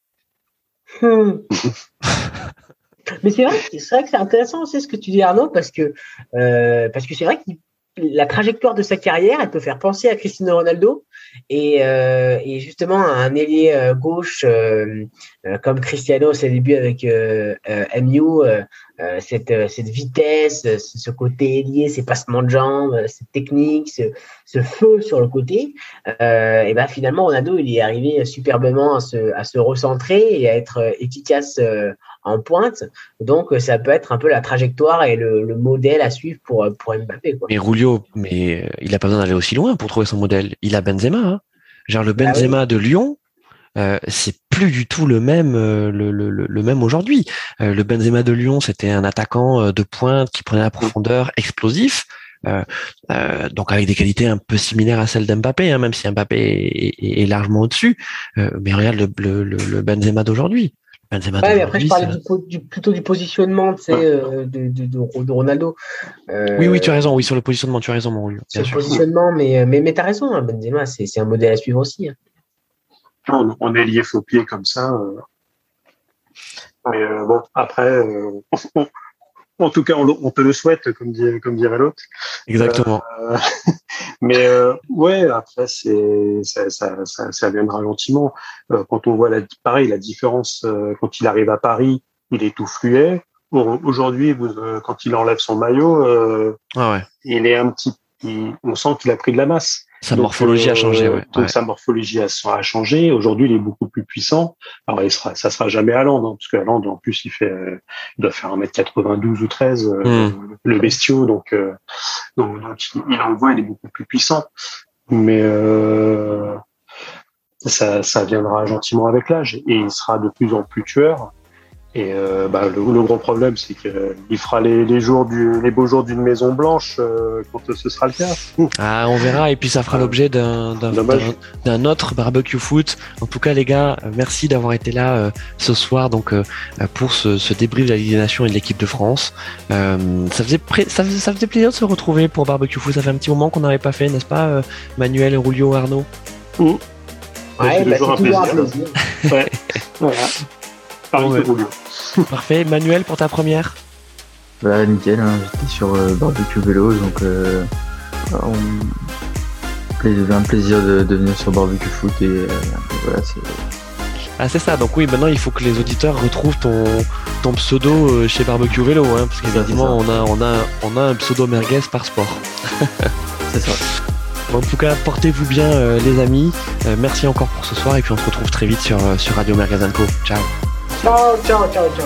Hmm. Mais c'est vrai, c'est vrai que c'est intéressant aussi ce que tu dis Arnaud parce que euh, parce que c'est vrai qu'il la trajectoire de sa carrière, elle peut faire penser à Cristiano Ronaldo et, euh, justement un ailier euh, gauche euh, comme Cristiano ses débuts avec MU, cette, cette vitesse, ce côté ailier, ces passements de jambes, cette technique, ce, ce feu sur le côté, et ben finalement Ronaldo il est arrivé superbement à se, à se recentrer et à être efficace en pointe. Donc, ça peut être un peu la trajectoire et le, modèle à suivre pour, pour Mbappé. Quoi. Mais Rulio, mais euh, il a pas besoin d'aller aussi loin pour trouver son modèle. Il a Benzema. Hein. Genre le bah Benzema de Lyon, euh, c'est plus du tout le même euh, le, le, le, même aujourd'hui. le Benzema de Lyon, c'était un attaquant de pointe qui prenait la profondeur, explosif. donc avec des qualités un peu similaires à celles d'Mbappé, hein, même si Mbappé est, est, largement au-dessus. mais regarde le, le Benzema d'aujourd'hui. Benzema ouais, mais après, je parlais du, plutôt du positionnement euh, de, de, de, Ronaldo. Euh, oui, oui, tu as raison. Oui, sur le positionnement, tu as raison, mon Sur le positionnement, mais, mais, mais tu as raison, hein, Benzema, c'est un modèle à suivre aussi. Hein. On, on, est lié faux pied comme ça. Euh. Mais bon, après, En tout cas, on, te le souhaite, comme, comme dirait l'autre. Exactement. Euh, mais euh, ouais, après, c'est ça, ça, ça, ça, viendra gentiment. Euh, quand on voit la, pareil, la différence quand il arrive à Paris, il est tout fluet. Aujourd'hui, quand il enlève son maillot, ah ouais. il est un petit, on sent qu'il a pris de la masse. Sa morphologie a changé, euh, ouais. Donc sa morphologie a, a changé. Aujourd'hui, il est beaucoup plus puissant. Alors, il sera, ça sera jamais Haaland, hein, parce que Haaland, en plus, il fait, euh, il doit faire 1m92 ou 13, euh, hmm. le bestiau. Donc, donc, donc, il envoie, il est beaucoup plus puissant. Mais ça, ça viendra gentiment avec l'âge et il sera de plus en plus tueur. Et euh, bah, le, le, gros problème, c'est qu'il fera les, les, jours du, les beaux jours d'une Maison Blanche euh, quand ce sera le cas. Ah, on verra. Et puis ça fera l'objet d'un d'un autre barbecue foot. En tout cas, les gars, merci d'avoir été là euh, ce soir donc euh, pour ce, ce, débrief de la Ligue des Nations et de l'équipe de France. ça faisait ça, faisait, ça faisait plaisir de se retrouver pour barbecue foot. Ça fait un petit moment qu'on n'avait pas fait, n'est-ce pas, Manuel, Rulio, Arnaud? Mmh. Ouais, bah, toujours, un plaisir. plaisir. ouais. voilà. Parfait. Manuel, pour ta première Bah, nickel, hein, j'étais sur euh, barbecue vélo, donc euh, on... un plaisir de, venir sur barbecue foot et euh, voilà, c'est. Ah c'est ça, donc oui maintenant il faut que les auditeurs retrouvent ton, ton pseudo chez Barbecue Vélo, hein, parce qu'évidemment on a, on, a, on a un pseudo merguez par sport. c'est ça. En tout cas, portez-vous bien les amis. merci encore pour ce soir et puis on se retrouve très vite sur, sur Radio Mergazanco. Ciao 走走走走